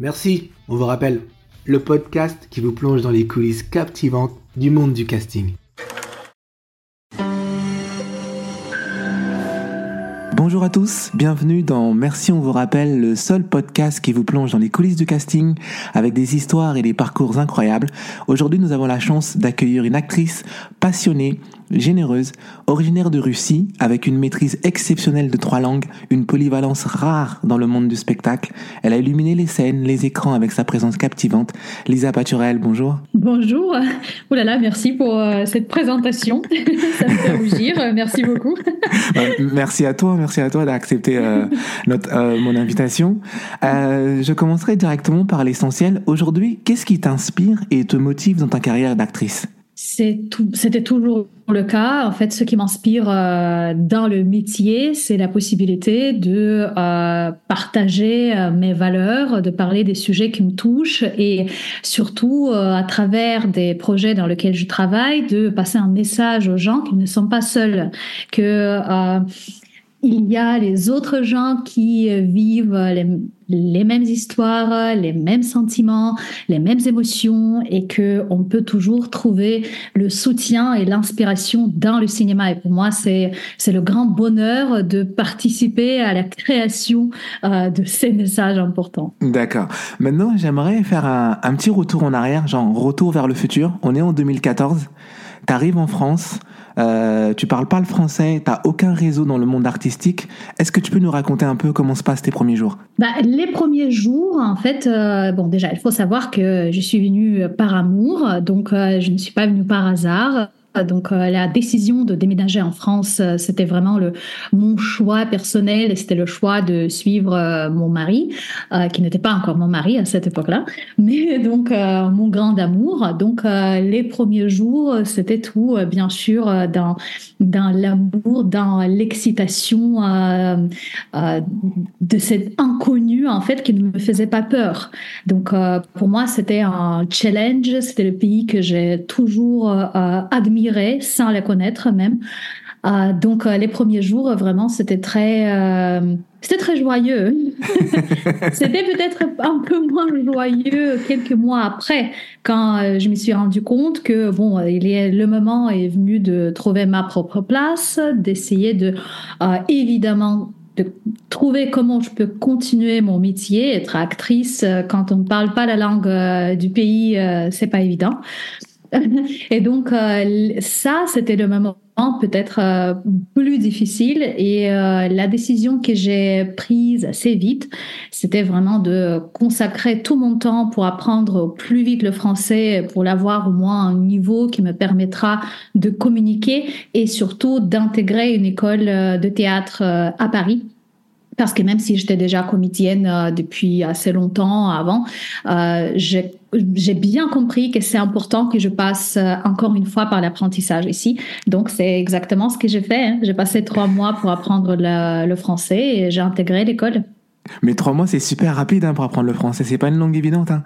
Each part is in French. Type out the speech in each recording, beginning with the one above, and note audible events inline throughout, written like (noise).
Merci, on vous rappelle, le podcast qui vous plonge dans les coulisses captivantes du monde du casting. Bonjour à tous, bienvenue dans Merci on vous rappelle, le seul podcast qui vous plonge dans les coulisses du casting avec des histoires et des parcours incroyables. Aujourd'hui nous avons la chance d'accueillir une actrice passionnée généreuse, originaire de Russie, avec une maîtrise exceptionnelle de trois langues, une polyvalence rare dans le monde du spectacle. Elle a illuminé les scènes, les écrans avec sa présence captivante. Lisa Paturel, bonjour. Bonjour. Oh là là, merci pour euh, cette présentation. (laughs) Ça me fait rougir. Merci beaucoup. merci à toi, merci à toi d'accepter euh, euh, mon invitation. je commencerai directement par l'essentiel. Aujourd'hui, qu'est-ce qui t'inspire et te motive dans ta carrière d'actrice? C'était toujours le cas. En fait, ce qui m'inspire euh, dans le métier, c'est la possibilité de euh, partager euh, mes valeurs, de parler des sujets qui me touchent et surtout à travers des projets dans lesquels je travaille, de passer un message aux gens qu'ils ne sont pas seuls, que il y a les autres gens qui vivent les, mêmes histoires, les mêmes sentiments, les mêmes émotions et que on peut toujours trouver le soutien et l'inspiration dans le cinéma. Et pour moi, c'est c'est le grand bonheur de participer à la création euh, de ces messages importants. D'accord. Maintenant, j'aimerais faire un, un petit retour en arrière, genre retour vers le futur. On est en 2014. Tu arrives en France. Euh, tu parles pas le français, tu aucun réseau dans le monde artistique. Est-ce que tu peux nous raconter un peu comment se passent tes premiers jours? Bah, Les premiers jours, en fait, euh, bon déjà, il faut savoir que je suis venue par amour, donc euh, je ne suis pas venue par hasard. Donc euh, la décision de déménager en France, euh, c'était vraiment le mon choix personnel et c'était le choix de suivre euh, mon mari, qui n'était pas encore mon mari à cette époque-là, (laughs) mais donc mon grand amour. Donc les premiers jours, c'était tout, bien sûr, dans dans l'amour, dans l'excitation de cet inconnu en fait qui ne me faisait pas peur. Donc pour moi, c'était un challenge, c'était le pays que j'ai toujours admiré sans les connaître même. Euh, donc euh, les premiers jours, vraiment, c'était très, euh, c'était très joyeux. (laughs) c'était peut-être un peu moins joyeux quelques mois après, quand je me suis rendu compte que bon, il est, le moment est venu de trouver ma propre place, d'essayer de, évidemment, de trouver comment je peux continuer mon métier, être actrice quand on ne parle pas la langue du pays, c'est pas évident. (laughs) et donc euh, ça, c'était le moment peut-être euh, plus difficile et euh, la décision que j'ai prise assez vite, c'était vraiment de consacrer tout mon temps pour apprendre plus vite le français, pour l'avoir au moins un niveau qui me permettra de communiquer et surtout d'intégrer une école de théâtre à Paris. Parce que même si j'étais déjà comédienne depuis assez longtemps avant, j'ai bien compris que c'est important que je passe euh, encore une fois par l'apprentissage ici. Donc c'est exactement ce que j'ai fait. Hein. J'ai passé trois mois pour apprendre le, français et j'ai intégré l'école. Mais trois mois, c'est super rapide hein, pour apprendre le français. C'est pas une langue évidente. Hein.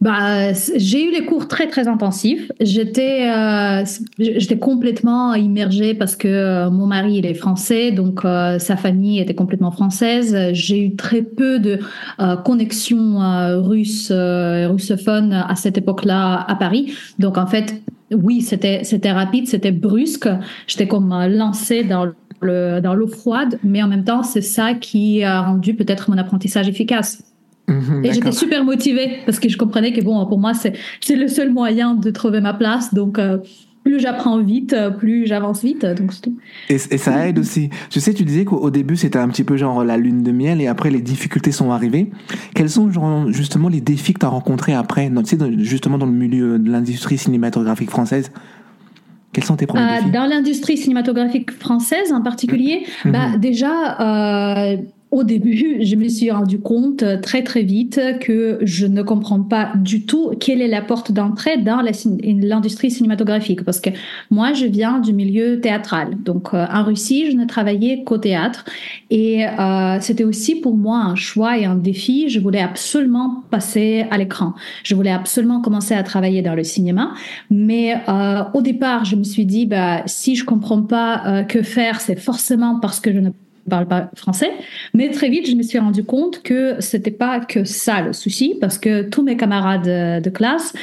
Bah, j'ai eu les cours très très intensifs. J'étais euh, j'étais complètement immergée parce que euh, mon mari il est français, donc euh, sa famille était complètement française. J'ai eu très peu de euh, connexions russes russophones à cette époque-là à Paris. Donc en fait, oui, c'était c'était rapide, c'était brusque. J'étais comme lancée dans le dans l'eau froide, mais en même temps, c'est ça qui a rendu peut-être mon apprentissage efficace. Mhm, et j'étais super motivée parce que je comprenais que bon, pour moi, c'est le seul moyen de trouver ma place. Donc, euh, plus j'apprends vite, plus j'avance vite. Donc, c'est tout. Et, ça aide aussi. Je sais, tu disais qu'au début, c'était un petit peu genre la lune de miel et après, les difficultés sont arrivées. Quels sont justement les défis que tu as rencontrés après, tu sais, justement dans le milieu de l'industrie cinématographique française? Quels sont tes premiers euh, défis? Dans l'industrie cinématographique française en particulier, mhm. bah, déjà, euh, au début, je me suis rendu compte euh, très très vite que je ne comprends pas du tout quelle est la porte d'entrée dans l'industrie cinématographique parce que moi je viens du milieu théâtral. Donc euh, en Russie, je ne travaillais qu'au théâtre et euh, c'était aussi pour moi un choix et un défi. Je voulais absolument passer à l'écran. Je voulais absolument commencer à travailler dans le cinéma, mais euh, au départ, je me suis dit bah si je comprends pas euh, que faire, c'est forcément parce que je ne parle pas français. Mais très vite, je me suis rendu compte que c'était pas que ça le souci, parce que tous mes camarades de classe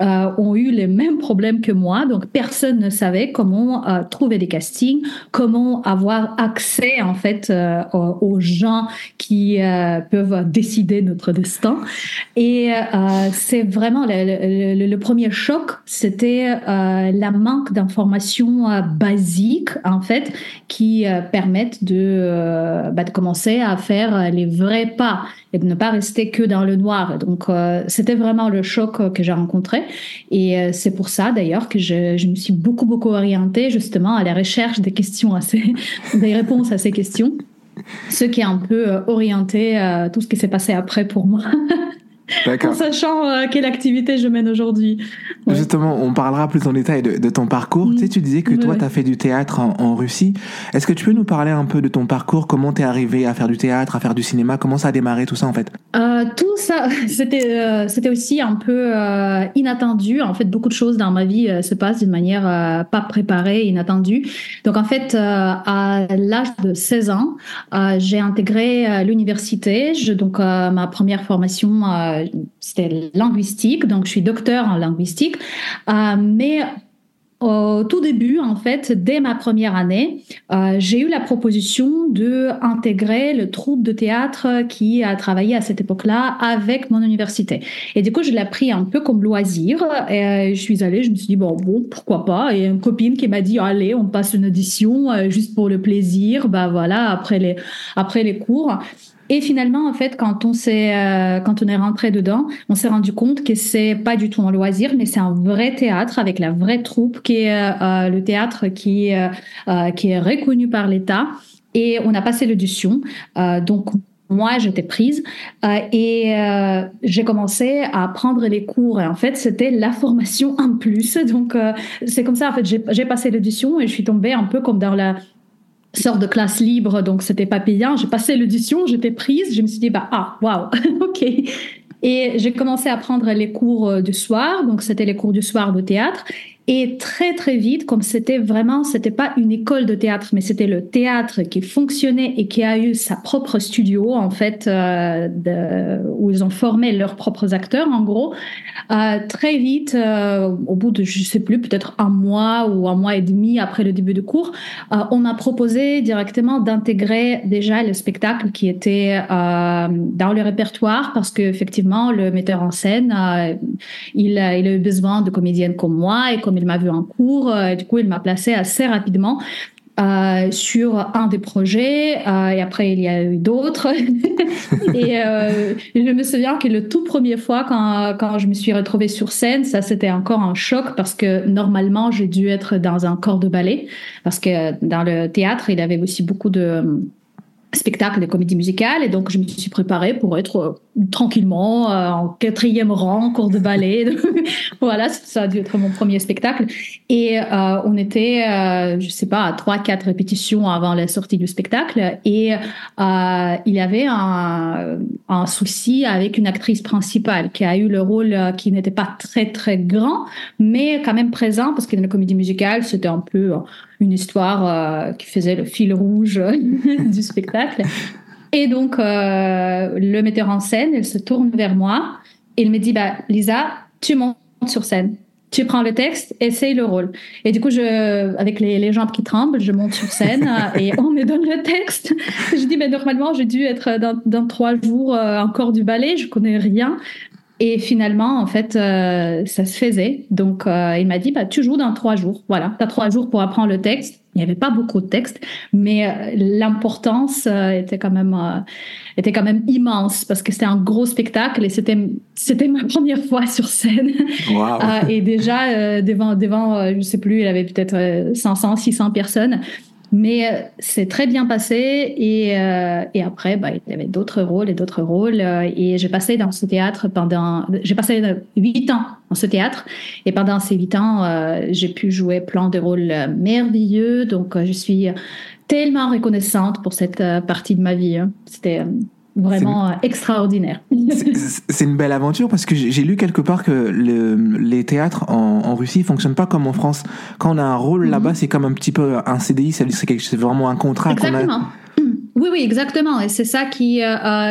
euh, ont eu les mêmes problèmes que moi. Donc, personne ne savait comment euh, trouver des castings, comment avoir accès en fait euh, aux gens qui euh, peuvent décider notre destin. Et euh, c'est vraiment le, le, le, premier choc, c'était la manque d'informations basiques en fait qui permettent de, bah, de commencer à faire les vrais pas et de ne pas rester que dans le noir. Donc, c'était vraiment le choc que j'ai rencontré. Et euh, c'est pour ça d'ailleurs que je, je, me suis beaucoup, beaucoup orientée justement à la recherche des questions, (laughs) des réponses à ces questions. Ce qui est un peu euh, orienté à tout ce qui s'est passé après pour moi. (laughs) en sachant euh, quelle activité je mène aujourd'hui. Ouais. Justement, on parlera plus en détail de, de ton parcours. Mmh. Tu sais, tu disais que toi, tu as fait du théâtre en, en Russie. Est-ce que tu peux nous parler un peu de ton parcours? Comment tu es arrivé à faire du théâtre, à faire du cinéma? Comment ça a démarré tout ça en fait? Euh, Tout ça, (laughs) c'était euh, c'était aussi un peu inattendu. En fait, beaucoup de choses dans ma vie se passent d'une manière pas préparée, inattendue. Donc en fait, à l'âge de 16 ans, j'ai intégré l'université. Donc ma première formation c'était linguistique, donc je suis docteur en linguistique. Euh, mais au tout début, en fait, dès ma première année, euh, j'ai eu la proposition de intégrer le troupe de théâtre qui a travaillé à cette époque-là avec mon université. Et du coup, je l'ai pris un peu comme loisir. Et je suis allée, je me suis dit bon, bon, pourquoi pas. Et une copine qui m'a dit allez, on passe une audition euh, juste pour le plaisir. Bah voilà, après les après les cours. Et finalement, en fait, quand on s'est, euh, quand on est rentré dedans, on s'est rendu compte que c'est pas du tout un loisir, mais c'est un vrai théâtre avec la vraie troupe qui est euh, le théâtre qui euh, qui est reconnu par l'État. Et on a passé l'audition. donc moi, j'étais prise euh, et euh, j'ai commencé à prendre les cours. Et en fait, c'était la formation en plus. (laughs) Donc, euh, c'est comme ça. En fait, j'ai passé l'audition et je suis tombée un peu comme dans la sorte de classe libre, donc c'était pas payant. J'ai passé l'audition, j'étais prise, je me suis dit bah ah waouh (laughs) ok. Et j'ai commencé à prendre les cours du soir, donc c'était les cours du soir de théâtre. Et très très vite, comme c'était vraiment, c'était pas une école de théâtre, mais c'était le théâtre qui fonctionnait et qui a eu sa propre studio en fait, euh, où ils ont formé leurs propres acteurs en gros. Euh, très vite, euh, au bout de je sais plus, peut-être un mois ou un mois et demi après le début de cours, on m'a proposé directement d'intégrer déjà le spectacle qui était dans le répertoire parce que effectivement le metteur en scène, il, il a eu besoin de comédiennes comme moi et comme il m'a vu en cours, euh, du coup, il m'a placé assez rapidement euh, sur un des projets euh, et après il y a eu d'autres. (laughs) Et euh, je me souviens que le tout premier fois quand, quand je me suis retrouvée sur scène ça c'était encore un choc parce que normalement j'ai dû être dans un corps de ballet parce que dans le théâtre il y avait aussi beaucoup de spectacle de comédie musicale et donc je me suis préparée pour être tranquillement euh, en quatrième rang cours de ballet. (laughs) Voilà ça a dû être mon premier spectacle. Et euh, on était euh, je sais pas à trois quatre répétitions avant la sortie du spectacle. Et euh, il y avait un, un souci avec une actrice principale qui a eu le rôle qui n'était pas très très grand mais quand même présent parce que dans la comédie musicale c'était un peu une histoire euh, qui faisait le fil rouge (laughs) du spectacle. Et donc, euh, le metteur en scène, il se tourne vers moi et il me dit, bah, Lisa, tu montes sur scène. Tu prends le texte, essaye le rôle. Et du coup, je, avec les, jambes qui tremblent, je monte sur scène et on me donne le texte. Je dis, mais normalement, j'ai dû être dans, trois jours euh, encore du ballet, je connais rien. Et finalement, en fait, euh, ça se faisait. Donc, euh, il m'a dit, bah, tu joues dans trois jours. Voilà, tu as trois jours pour apprendre le texte. Il n'y avait pas beaucoup de texte, mais euh, l'importance euh, était quand même euh, était quand même immense parce que c'était un gros spectacle et c'était c'était ma (laughs) première fois sur scène. Wow. et déjà devant devant je sais plus, il y avait peut-être 500 600 personnes. Mais euh, c'est très bien passé et, euh, et après, bah, il y avait d'autres rôles et d'autres rôles. Euh, et j'ai passé dans ce théâtre pendant, j'ai passé huit ans dans ce théâtre et pendant ces huit ans, euh, j'ai pu jouer plein de rôles merveilleux. Donc, je suis tellement reconnaissante pour cette partie de ma vie. Hein. C'était vraiment une... extraordinaire. (laughs) C'est une belle aventure parce que j'ai lu quelque part que le, les théâtres en, en, Russie fonctionnent pas comme en France. Quand on a un rôle là-bas, c'est comme un petit peu un CDI, c'est vraiment un contrat. Exactement. A... (clears throat) Oui, Oui, exactement. Et c'est ça qui,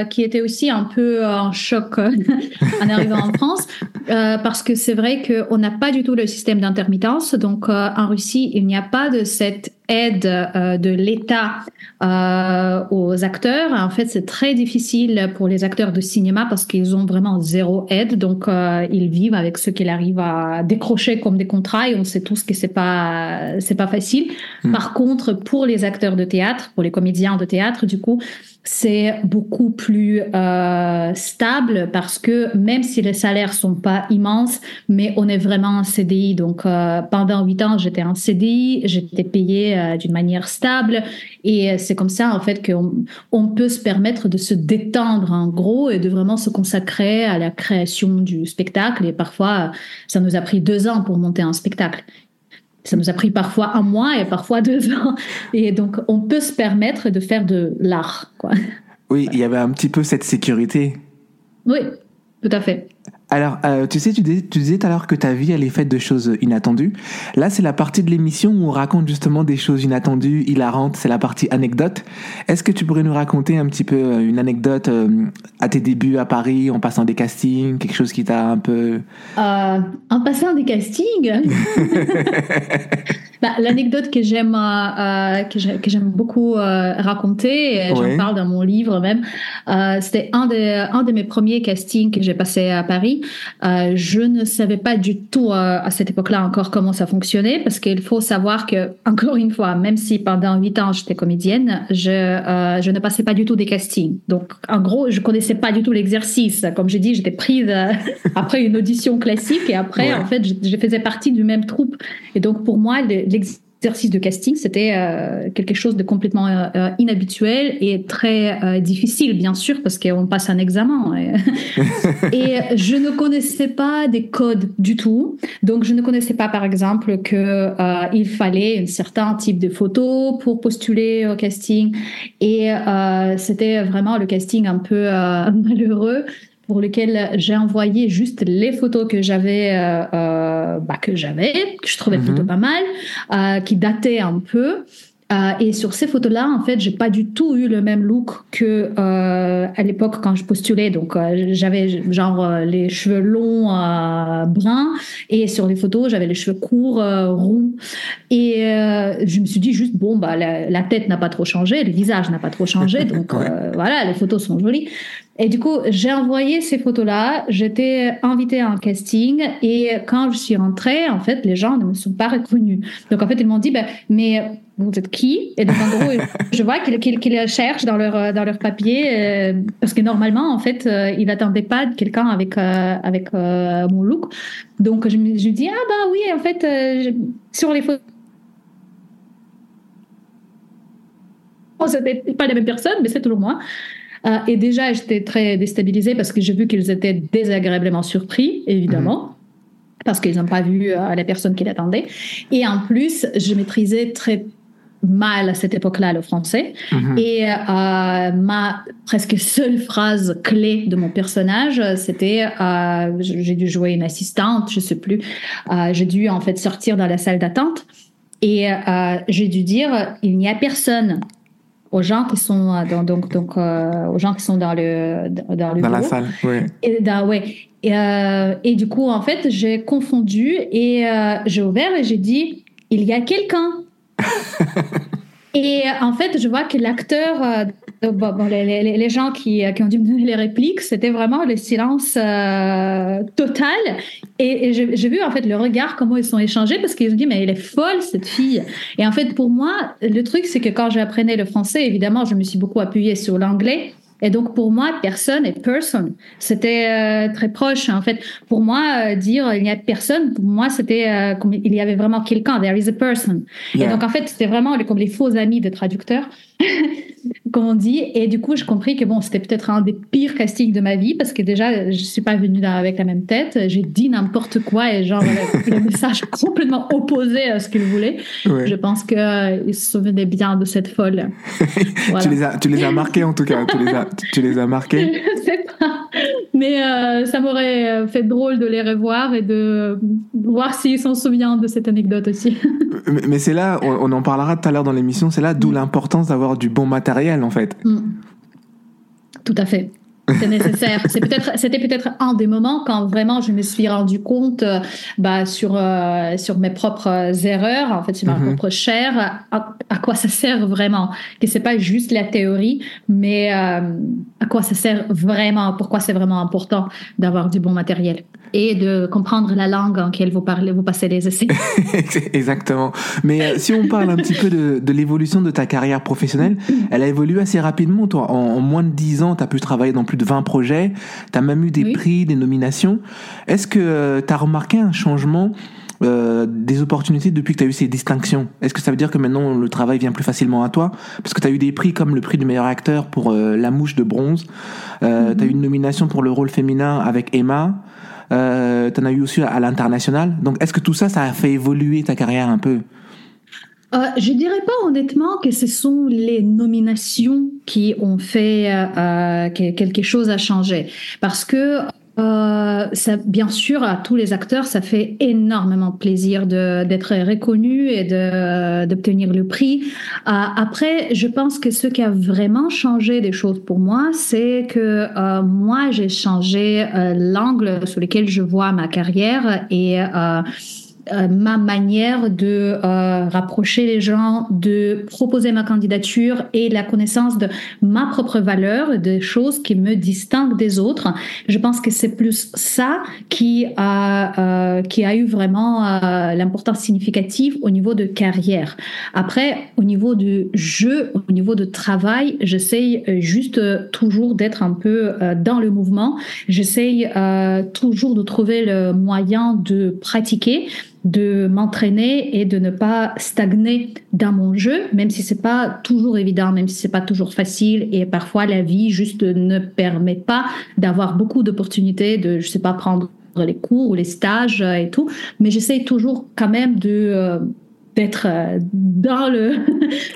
qui était aussi un peu un choc (laughs) en arrivant en France, parce que c'est vrai qu'on n'a pas du tout le système d'intermittence. Donc, en Russie, il n'y a pas de cette aide euh, de l'État euh, aux acteurs. En fait, c'est très difficile pour les acteurs de cinéma parce qu'ils ont vraiment zéro aide. Donc, euh, ils vivent avec ce qu'ils arrivent à décrocher comme des contrats et on sait tous que c'est pas c'est pas facile. Hmm. Par contre, pour les acteurs de théâtre, pour les comédiens de théâtre, du coup, c'est beaucoup plus euh, stable parce que même si les salaires sont pas immenses, mais on est vraiment en CDI. Donc euh, pendant huit ans, j'étais en CDI, j'étais payée euh, d'une manière stable et c'est comme ça en fait qu'on on peut se permettre de se détendre en gros et de vraiment se consacrer à la création du spectacle. Et parfois, ça nous a pris deux ans pour monter un spectacle. Ça nous a pris parfois un mois et parfois deux (laughs) ans. Et donc, on peut se permettre de faire de l'art. Quoi. Oui, il y avait un petit peu cette sécurité. Oui, tout à fait. Alors, euh, tu sais, tu, disais tout à l'heure que ta vie, elle est faite de choses inattendues. Là, c'est la partie de l'émission où on raconte justement des choses inattendues, hilarantes. C'est la partie anecdote. Est-ce que tu pourrais nous raconter un petit peu euh, une anecdote euh, à tes débuts à Paris, en passant des castings, quelque chose qui t'a un peu... en passant des castings? (laughs) Bah, L'anecdote que j'aime que j'aime beaucoup raconter, j'en parle dans mon livre même, c'était un, un de mes premiers castings que j'ai passé à Paris. Euh, je ne savais pas du tout euh, à cette époque-là encore comment ça fonctionnait parce qu'il faut savoir que, (laughs) encore une fois, même si pendant huit ans j'étais comédienne, je, euh, je ne passais pas du tout des castings. Donc, en gros, je connaissais pas du tout l'exercice. Comme j'ai dit, j'étais prise (laughs) après une audition classique et après, en fait, je, je, faisais partie du même troupe. Et donc, pour moi, l'exercice exercice de casting, c'était euh, quelque chose de complètement euh, euh, inhabituel et très difficile, bien sûr, parce qu'on passe un examen. (laughs) Et, je ne connaissais pas des codes du tout. Donc, je ne connaissais pas, par exemple, que il fallait un certain type de photo pour postuler au casting. Et c'était vraiment le casting un peu (laughs) malheureux pour lequel j'ai envoyé juste les photos que j'avais, euh, euh, bah, que j'avais, que je trouvais plutôt mhm. pas mal, euh, qui dataient un peu. Euh, et sur ces photos-là, en fait, j'ai pas du tout eu le même look que euh, à l'époque quand je postulais. Donc, euh, j'avais genre les cheveux longs bruns et sur les photos, j'avais les cheveux courts roux. Et je me suis dit juste bon bah la, la tête n'a pas trop changé, le visage n'a pas trop changé, (laughs) donc voilà, les photos sont jolies. Et du coup, j'ai envoyé ces photos-là. J'étais invitée à un casting et quand je suis rentrée, en fait, les gens ne me sont pas reconnus. Donc en fait, ils m'ont dit, ben, mais vous êtes qui? Et donc en gros, je vois qu'ils cherchent dans leur dans leur papier euh, parce que normalement, en fait, euh, ils n'attendaient pas quelqu'un avec euh, avec mon look. Donc je me je dis ah bah oui, en fait, sur les photos. C'était pas la même personne, mais c'est toujours moi. Euh, et déjà, j'étais très déstabilisée parce que j'ai vu qu'ils étaient désagréablement surpris, évidemment. Mhm. Parce qu'ils n'ont pas vu euh, la personne qui l'attendait. Et en plus, je maîtrisais très mal à cette époque-là le français. Mhm. Et euh, ma presque seule phrase clé de mon personnage, c'était j'ai dû jouer une assistante, je sais plus. j'ai dû en fait sortir dans la salle d'attente et j'ai dû dire il n'y a personne aux gens qui sont euh, dans, donc donc euh, aux gens qui sont dans le dans le dans la salle oui et, ouais. Et, euh, et, du coup en fait j'ai confondu et j'ai ouvert et j'ai dit il y a quelqu'un. (laughs) Et en fait je vois que l'acteur bon, les, gens qui, qui, ont dû me donner les répliques, c'était vraiment le silence euh, total. Et, j'ai vu en fait le regard, comment ils sont échangés, parce qu'ils ont dit, mais elle est folle, cette fille. Et en fait, pour moi, le truc, c'est que quand j'apprenais le français, évidemment, je me suis beaucoup appuyée sur l'anglais. Et donc pour moi, personne est person. C'était euh, très proche. En fait, pour moi, euh, dire il n'y a personne, pour moi, c'était euh, comme il y avait vraiment quelqu'un. There is a person. Et donc en fait, c'était vraiment comme les faux amis de traducteurs. (laughs) comme on dit. Et du coup, j'ai compris que bon, c'était peut-être un des pires castings de ma vie parce que déjà, je suis pas venue avec la même tête. J'ai dit n'importe quoi et genre le message (laughs) complètement opposé à ce qu'il voulait. Je pense qu'il euh, se souvenait bien de cette folle. (laughs) tu, les as, tu les as marqués en tout cas. Tu les as, tu les as marqués. (laughs) je sais pas. Mais euh, ça m'aurait fait drôle de les revoir et de voir s'ils s'en souviennent de cette anecdote aussi. (laughs) mais, c'est là, on, en parlera tout à l'heure dans l'émission, c'est là d'où mm. l'importance d'avoir du bon matériel en fait. Mm. Tout à fait. C'est nécessaire. C'est peut-être, c'était peut-être un des moments quand vraiment je me suis rendu compte, euh, bah, sur euh, sur mes propres erreurs, en fait, sur ma mhm. propre chair, à, quoi ça sert vraiment? Que c'est pas juste la théorie, mais euh, à quoi ça sert vraiment? Pourquoi c'est vraiment important d'avoir du bon matériel? Et de comprendre la langue en laquelle vous parlez, vous passez les essais. (laughs) Exactement. Mais si on parle un petit peu de, de l'évolution de ta carrière professionnelle, elle a évolué assez rapidement. Toi, en, en moins de 10 ans, tu as pu travailler dans plus de 20 projets, tu as même eu des prix, des nominations. Est-ce que euh, tu as remarqué un changement euh, des opportunités depuis que tu as eu ces distinctions? Est-ce que ça veut dire que maintenant le travail vient plus facilement à toi? Parce que tu as eu des prix comme le prix du meilleur acteur pour euh, La Mouche de Bronze, euh, mm-hmm. tu as eu une nomination pour le rôle féminin avec Emma, tu en as eu aussi à l'international. Donc est-ce que tout ça, ça a fait évoluer ta carrière un peu? Euh, je dirais pas honnêtement que ce sont les nominations qui ont fait euh, euh quelque chose à changer, parce que euh, ça, bien sûr, à tous les acteurs, ça fait énormément plaisir d'être reconnu et d'obtenir le prix. Euh, après, je pense que ce qui a vraiment changé des choses pour moi, c'est que euh, moi, j'ai changé euh, l'angle sur lequel je vois ma carrière et euh, ma manière de euh, rapprocher les gens, de proposer ma candidature et la connaissance de ma propre valeur, des choses qui me distinguent des autres. Je pense que c'est plus ça qui a euh, qui a eu vraiment euh, l'importance significative au niveau de carrière. Après, au niveau du jeu, au niveau de travail, j'essaye juste toujours d'être un peu dans le mouvement. J'essaye toujours de trouver le moyen de pratiquer de m'entraîner et de ne pas stagner dans mon jeu, même si c'est pas toujours évident, même si c'est pas toujours facile. Et parfois la vie juste ne permet pas d'avoir beaucoup d'opportunités de, je sais pas, prendre les cours ou les stages et tout, mais j'essaye toujours quand même de euh, d'être euh, dans le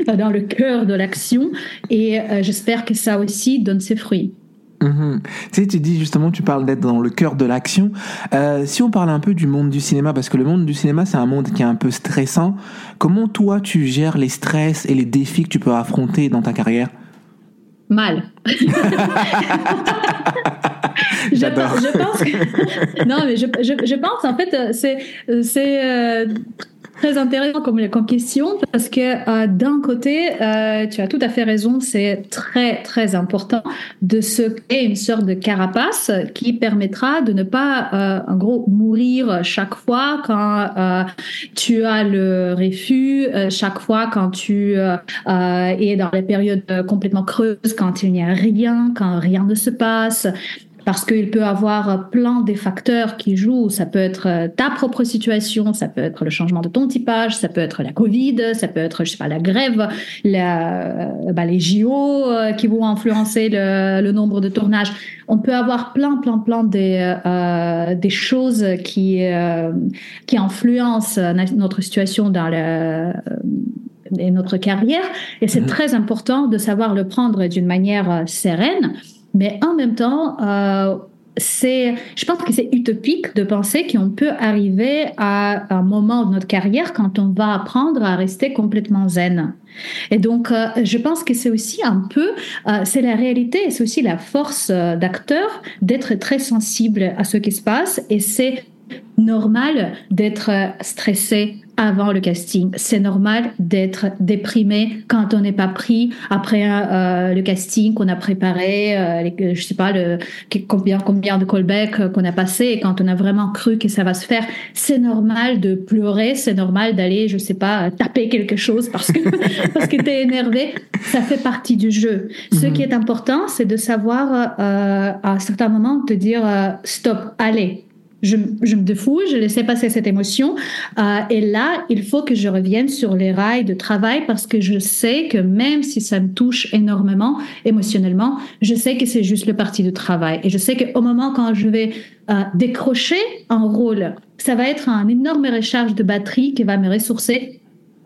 (laughs) dans le cœur de l'action. Et euh, j'espère que ça aussi donne ses fruits. Mhm. Tu sais, tu dis justement, tu parles d'être dans le cœur de l'action. Euh, si on parle un peu du monde du cinéma, parce que le monde du cinéma, c'est un monde qui est un peu stressant. Comment toi, tu gères les stress et les défis que tu peux affronter dans ta carrière? Mal. (laughs) J'adore. Je, pense que... (laughs) non, mais je, je, pense en fait, euh, c'est c'est euh, Très intéressant comme, comme question parce que euh, d'un côté, euh, tu as tout à fait raison, c'est très très important de se créer une sorte de carapace qui permettra de ne pas, euh, en gros, mourir chaque fois quand euh, tu as le refus, euh, chaque fois quand tu es dans les périodes complètement creuses, quand il n'y a rien, quand rien ne se passe parce qu'il peut avoir plein de facteurs qui jouent. Ça peut être euh, ta propre situation, ça peut être le changement de ton typage, ça peut être la Covid, ça peut être, je sais pas, la grève, la, euh, bah, les JO euh, qui vont influencer le, le, nombre de tournages. On peut avoir plein, plein, plein des, euh, des choses qui, euh, qui influencent notre situation dans le et notre carrière. Et c'est mmh. très important de savoir le prendre d'une manière sereine mais en même temps, euh, je pense que c'est utopique de penser qu'on peut arriver à un moment de notre carrière quand on va apprendre à rester complètement zen. Et donc, euh, je pense que c'est aussi un peu, euh, c'est la réalité, c'est aussi la force d'acteur d'être très sensible à ce qui se passe et c'est normal d'être stressé avant le casting. C'est normal d'être déprimé quand on n'est pas pris après euh, le casting qu'on a préparé, euh, je sais pas le, combien, combien de callbacks qu'on a passé et quand on a vraiment cru que ça va se faire. C'est normal de pleurer, c'est normal d'aller, je sais pas, taper quelque chose parce que (laughs) parce que t'es énervé. Ça fait partie du jeu. Ce mhm. qui est important, c'est de savoir euh, à un certain moment te dire euh, stop, allez, je, me défouille, je laissais passer cette émotion. Euh, et là, il faut que je revienne sur les rails de travail parce que je sais que même si ça me touche énormément émotionnellement, je sais que c'est juste le parti de travail. Et je sais qu'au moment quand je vais euh, décrocher un rôle, ça va être un énorme recharge de batterie qui va me ressourcer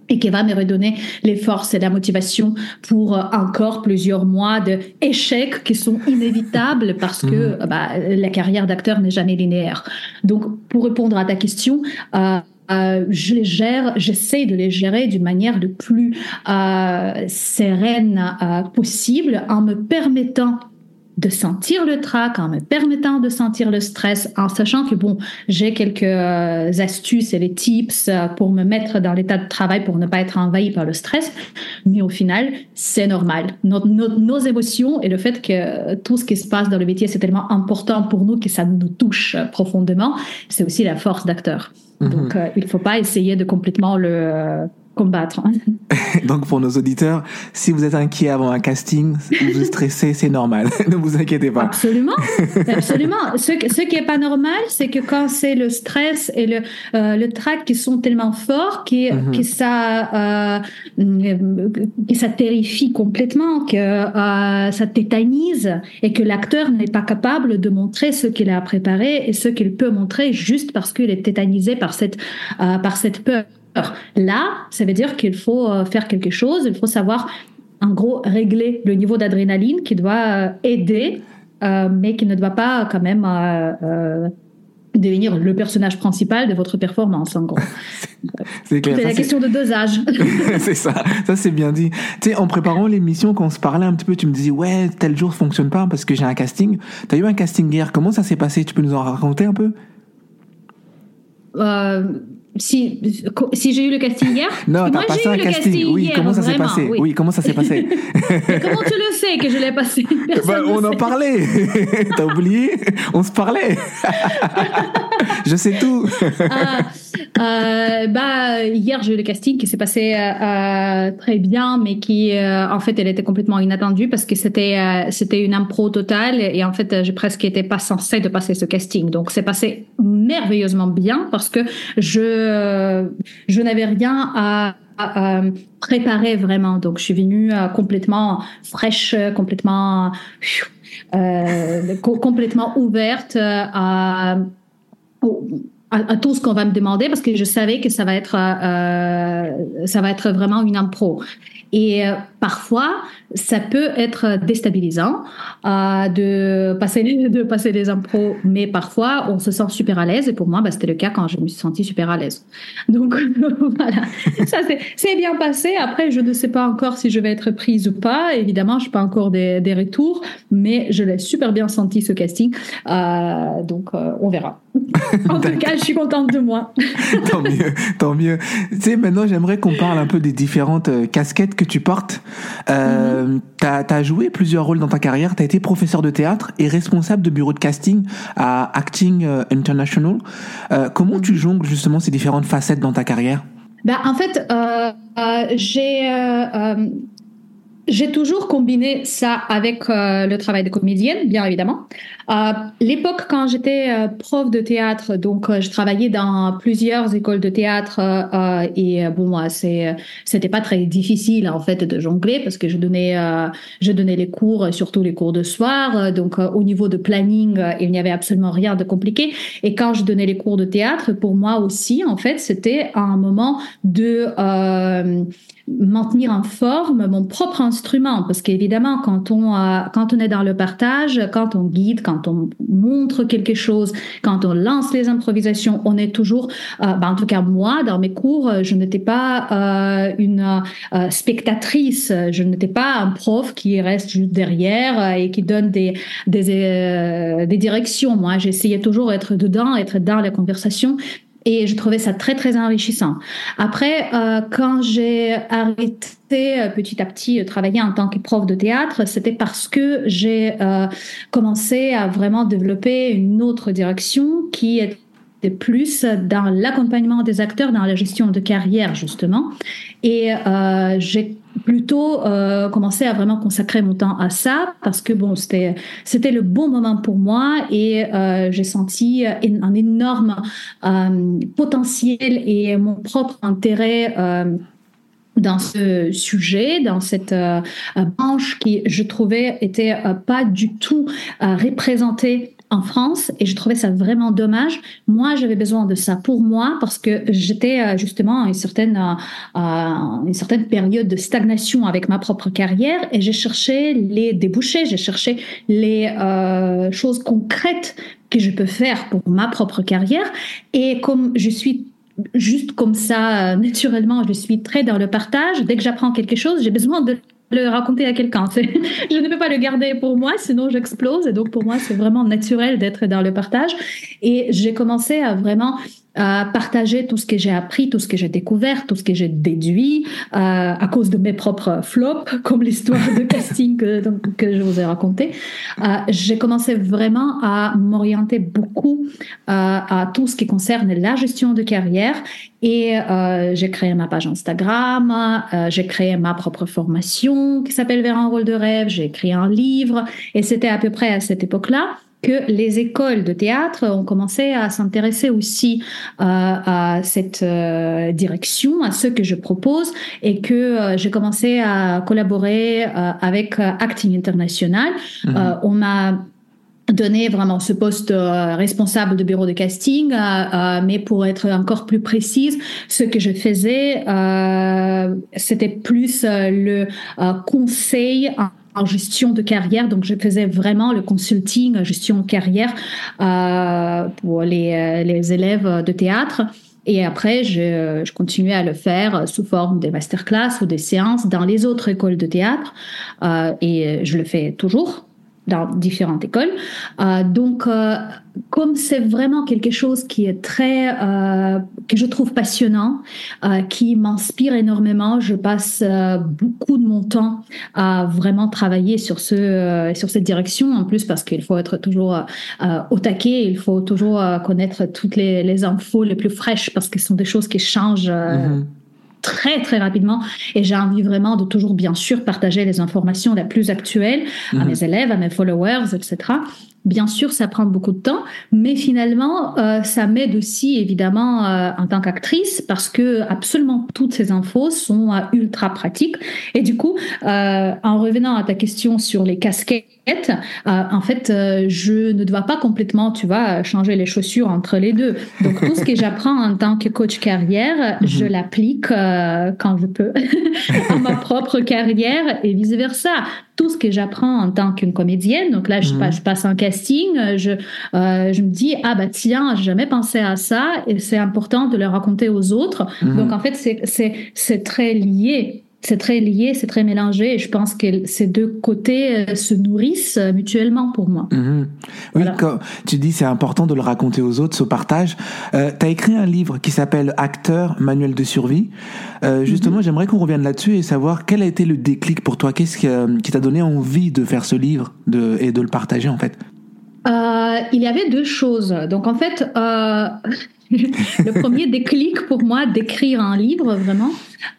et qui va me redonner les forces et la motivation pour encore plusieurs mois d'échecs qui sont inévitables (laughs) parce que mhm. bah, la carrière d'acteur n'est jamais linéaire. Donc, pour répondre à ta question, euh, euh, je les gère, j'essaie de les gérer d'une manière le plus euh, sereine euh, possible en me permettant de sentir le trac, en me permettant de sentir le stress, en sachant que bon, j'ai quelques euh, astuces et les tips euh, pour me mettre dans l'état de travail pour ne pas être envahi par le stress, mais au final, c'est normal. Nos, nos, émotions et le fait que tout ce qui se passe dans le métier, c'est tellement important pour nous que ça nous touche profondément, c'est aussi la force d'acteur. Mm-hmm. Donc, euh, il ne faut pas essayer de complètement le combattre. (laughs) Donc pour nos auditeurs, si vous êtes inquiet avant un casting, vous stressez, c'est normal. (laughs) ne vous inquiétez pas. Absolument, (laughs) absolument. Ce, ce qui est pas normal, c'est que quand c'est le stress et le euh, le trac qui sont tellement forts, qui mm que ça euh, que ça terrifie complètement, que euh, ça tétanise et que l'acteur n'est pas capable de montrer ce qu'il a préparé et ce qu'il peut montrer juste parce qu'il est tétanisé par cette euh, par cette peur. Là, ça veut dire qu'il faut euh, faire quelque chose, il faut savoir, en gros, régler le niveau d'adrénaline qui doit euh, aider, euh, mais qui ne doit pas quand même devenir le personnage principal de votre performance, en gros. (laughs) c'est la question de dosage. (laughs) c'est ça, ça c'est bien dit. Tu sais, en préparant l'émission, quand on se parlait un petit peu, tu me disais, ouais, tel jour fonctionne pas parce que j'ai un casting. Tu as eu un casting hier, comment ça s'est passé? Tu peux nous en raconter un peu? Si, si j'ai eu le casting hier (laughs) Non, t'as passé un casting. oui, comment ça s'est passé oui. comment ça s'est passé Comment tu le sais que je l'ai passé? Bah, On en parlait. (laughs) T'as oublié? On se parlait. (laughs) je sais tout. Ah, euh, bah, hier, j'ai eu le casting qui s'est passé euh, euh très bien, mais qui, en fait, elle était complètement inattendue parce que c'était c'était une impro totale et en fait, j'ai presque été pas censée de passer ce casting. Donc, c'est passé merveilleusement bien parce que je je n'avais rien à préparer vraiment. Donc, je suis venue complètement fraîche, complètement euh, complètement ouverte à à, tout ce qu'on va me demander parce que je savais que ça va être euh, ça va être vraiment une impro. Et euh, parfois, ça peut être déstabilisant euh, de passer (laughs) de passer des impros, mais parfois on se sent super à l'aise. Et pour moi, bah, c'était le cas quand je me suis sentie super à l'aise. (laughs) Donc (laughs) voilà, ça c'est bien passé. Après, je ne sais pas encore si je vais être prise ou pas. Évidemment, je n'ai pas encore des, des, retours, mais je l'ai super bien senti ce casting. Euh, donc euh, on verra. en tout cas, je suis contente de moi. tant mieux, tant mieux. Tu sais, maintenant, j'aimerais qu'on parle un peu des différentes casquettes que tu portes. Euh, tu as, joué plusieurs rôles dans ta carrière. Tu as été professeur de théâtre et responsable de bureau de casting à Acting euh, International. Euh, comment tu jongles justement ces différentes facettes dans ta carrière? Ben, En fait, euh, j'ai j'ai toujours combiné ça avec euh, le travail de comédienne, bien évidemment. Euh, l'époque quand j'étais euh, prof de théâtre, donc je travaillais dans plusieurs écoles de théâtre et bon moi c'était pas très difficile en fait de jongler parce que je donnais je donnais les cours, surtout les cours de soir. donc au niveau de planning, il n'y avait absolument rien de compliqué. Et quand je donnais les cours de théâtre, pour moi aussi en fait c'était un moment de maintenir en forme mon propre instrument. Parce qu'évidemment quand on quand on est dans le partage quand on guide quand on montre quelque chose quand on lance les improvisations on est toujours euh, ben, en tout cas moi dans mes cours je n'étais pas euh, une euh, spectatrice. Je n'étais pas un prof qui reste juste derrière et qui donne des des, des directions. Moi j'essayais toujours d'être dedans être dans la conversation et je trouvais ça très, très enrichissant. Après, euh, quand j'ai arrêté euh, petit à petit de travailler en tant que prof de théâtre, c'était parce que j'ai euh, commencé à vraiment développer une autre direction qui était plus dans l'accompagnement des acteurs, dans la gestion de carrière, justement. Et euh, j'ai plutôt euh, commencé à vraiment consacrer mon temps à ça parce que bon c'était c'était le bon moment pour moi et euh, j'ai senti un énorme euh, potentiel et mon propre intérêt euh, dans ce sujet, dans cette euh, branche qui, je trouvais, était pas du tout représentée en France et je trouvais ça vraiment dommage. Moi, j'avais besoin de ça pour moi parce que j'étais euh, justement à une certaine, euh, une certaine période de stagnation avec ma propre carrière et j'ai cherché les débouchés, j'ai cherché les euh, choses concrètes que je peux faire pour ma propre carrière. Et comme je suis juste comme ça, naturellement, je suis très dans le partage. Dès que j'apprends quelque chose, j'ai besoin de le raconter à quelqu'un. (laughs) Je ne peux pas le garder pour moi, sinon j'explose. Et donc pour moi, c'est vraiment naturel d'être dans le partage. Et j'ai commencé à vraiment à partager tout ce que j'ai appris, tout ce que j'ai découvert, tout ce que j'ai déduit euh, à cause de mes propres flops, (laughs) comme l'histoire de casting que, que, je vous ai raconté. Euh, j'ai commencé vraiment à m'orienter beaucoup euh, à tout ce qui concerne la gestion de carrière et euh, j'ai créé ma page Instagram, euh, j'ai créé ma propre formation qui s'appelle Vers un rôle de rêve, j'ai écrit un livre et c'était à peu près à cette époque-là que les écoles de théâtre ont commencé à s'intéresser aussi euh, à cette euh, direction, à ce que je propose, et que euh, j'ai commencé à collaborer avec Acting International. Mhm. on m'a donné vraiment ce poste responsable de bureau de casting, mais pour être encore plus précise, ce que je faisais, c'était plus le conseil en gestion de carrière. Donc, je faisais vraiment le consulting, gestion de carrière euh, pour les, euh, les, élèves de théâtre. Et après, je, je, continuais à le faire sous forme des masterclass ou des séances dans les autres écoles de théâtre. Euh, et je le fais toujours dans différentes écoles. Euh, donc, euh, comme c'est vraiment quelque chose qui est très, euh, que je trouve passionnant, qui m'inspire énormément, je passe beaucoup de mon temps à vraiment travailler sur ce, sur cette direction. En plus, parce qu'il faut être toujours au taquet, il faut toujours connaître toutes les, les, infos les plus fraîches, parce que ce sont des choses qui changent. Mm-hmm très très rapidement et j'ai envie vraiment de toujours bien sûr partager les informations les plus actuelles à mhm. mes élèves, à mes followers, etc. Bien sûr, ça prend beaucoup de temps, mais finalement, euh, ça m'aide aussi évidemment euh, en tant qu'actrice parce que absolument toutes ces infos sont euh, ultra pratiques. Et du coup, en revenant à ta question sur les casquettes, en fait, je ne dois pas complètement, tu vois, changer les chaussures entre les deux. Donc tout ce que j'apprends en tant que coach carrière, mhm. je l'applique quand je peux (laughs) à ma propre carrière et vice versa tout ce que j'apprends en tant qu'une comédienne. Donc là, je, mhm. passe, je passe un casting, je, euh, je me dis, ah bah tiens, j'ai jamais pensé à ça et c'est important de le raconter aux autres. Mhm. Donc en fait, c'est très lié c'est très lié, c'est très mélangé et je pense que ces deux côtés euh, se nourrissent euh, mutuellement pour moi. Mhm. Oui, tu dis, c'est important de le raconter aux autres, ce partage. Euh, tu as écrit un livre qui s'appelle Acteur, manuel de survie. Euh, justement, mhm. j'aimerais qu'on revienne là-dessus et savoir quel a été le déclic pour toi. Qu'est-ce qui, t'a donné envie de faire ce livre de, et de le partager en fait? Il y avait deux choses. Donc en fait, le premier déclic pour moi d'écrire un livre vraiment,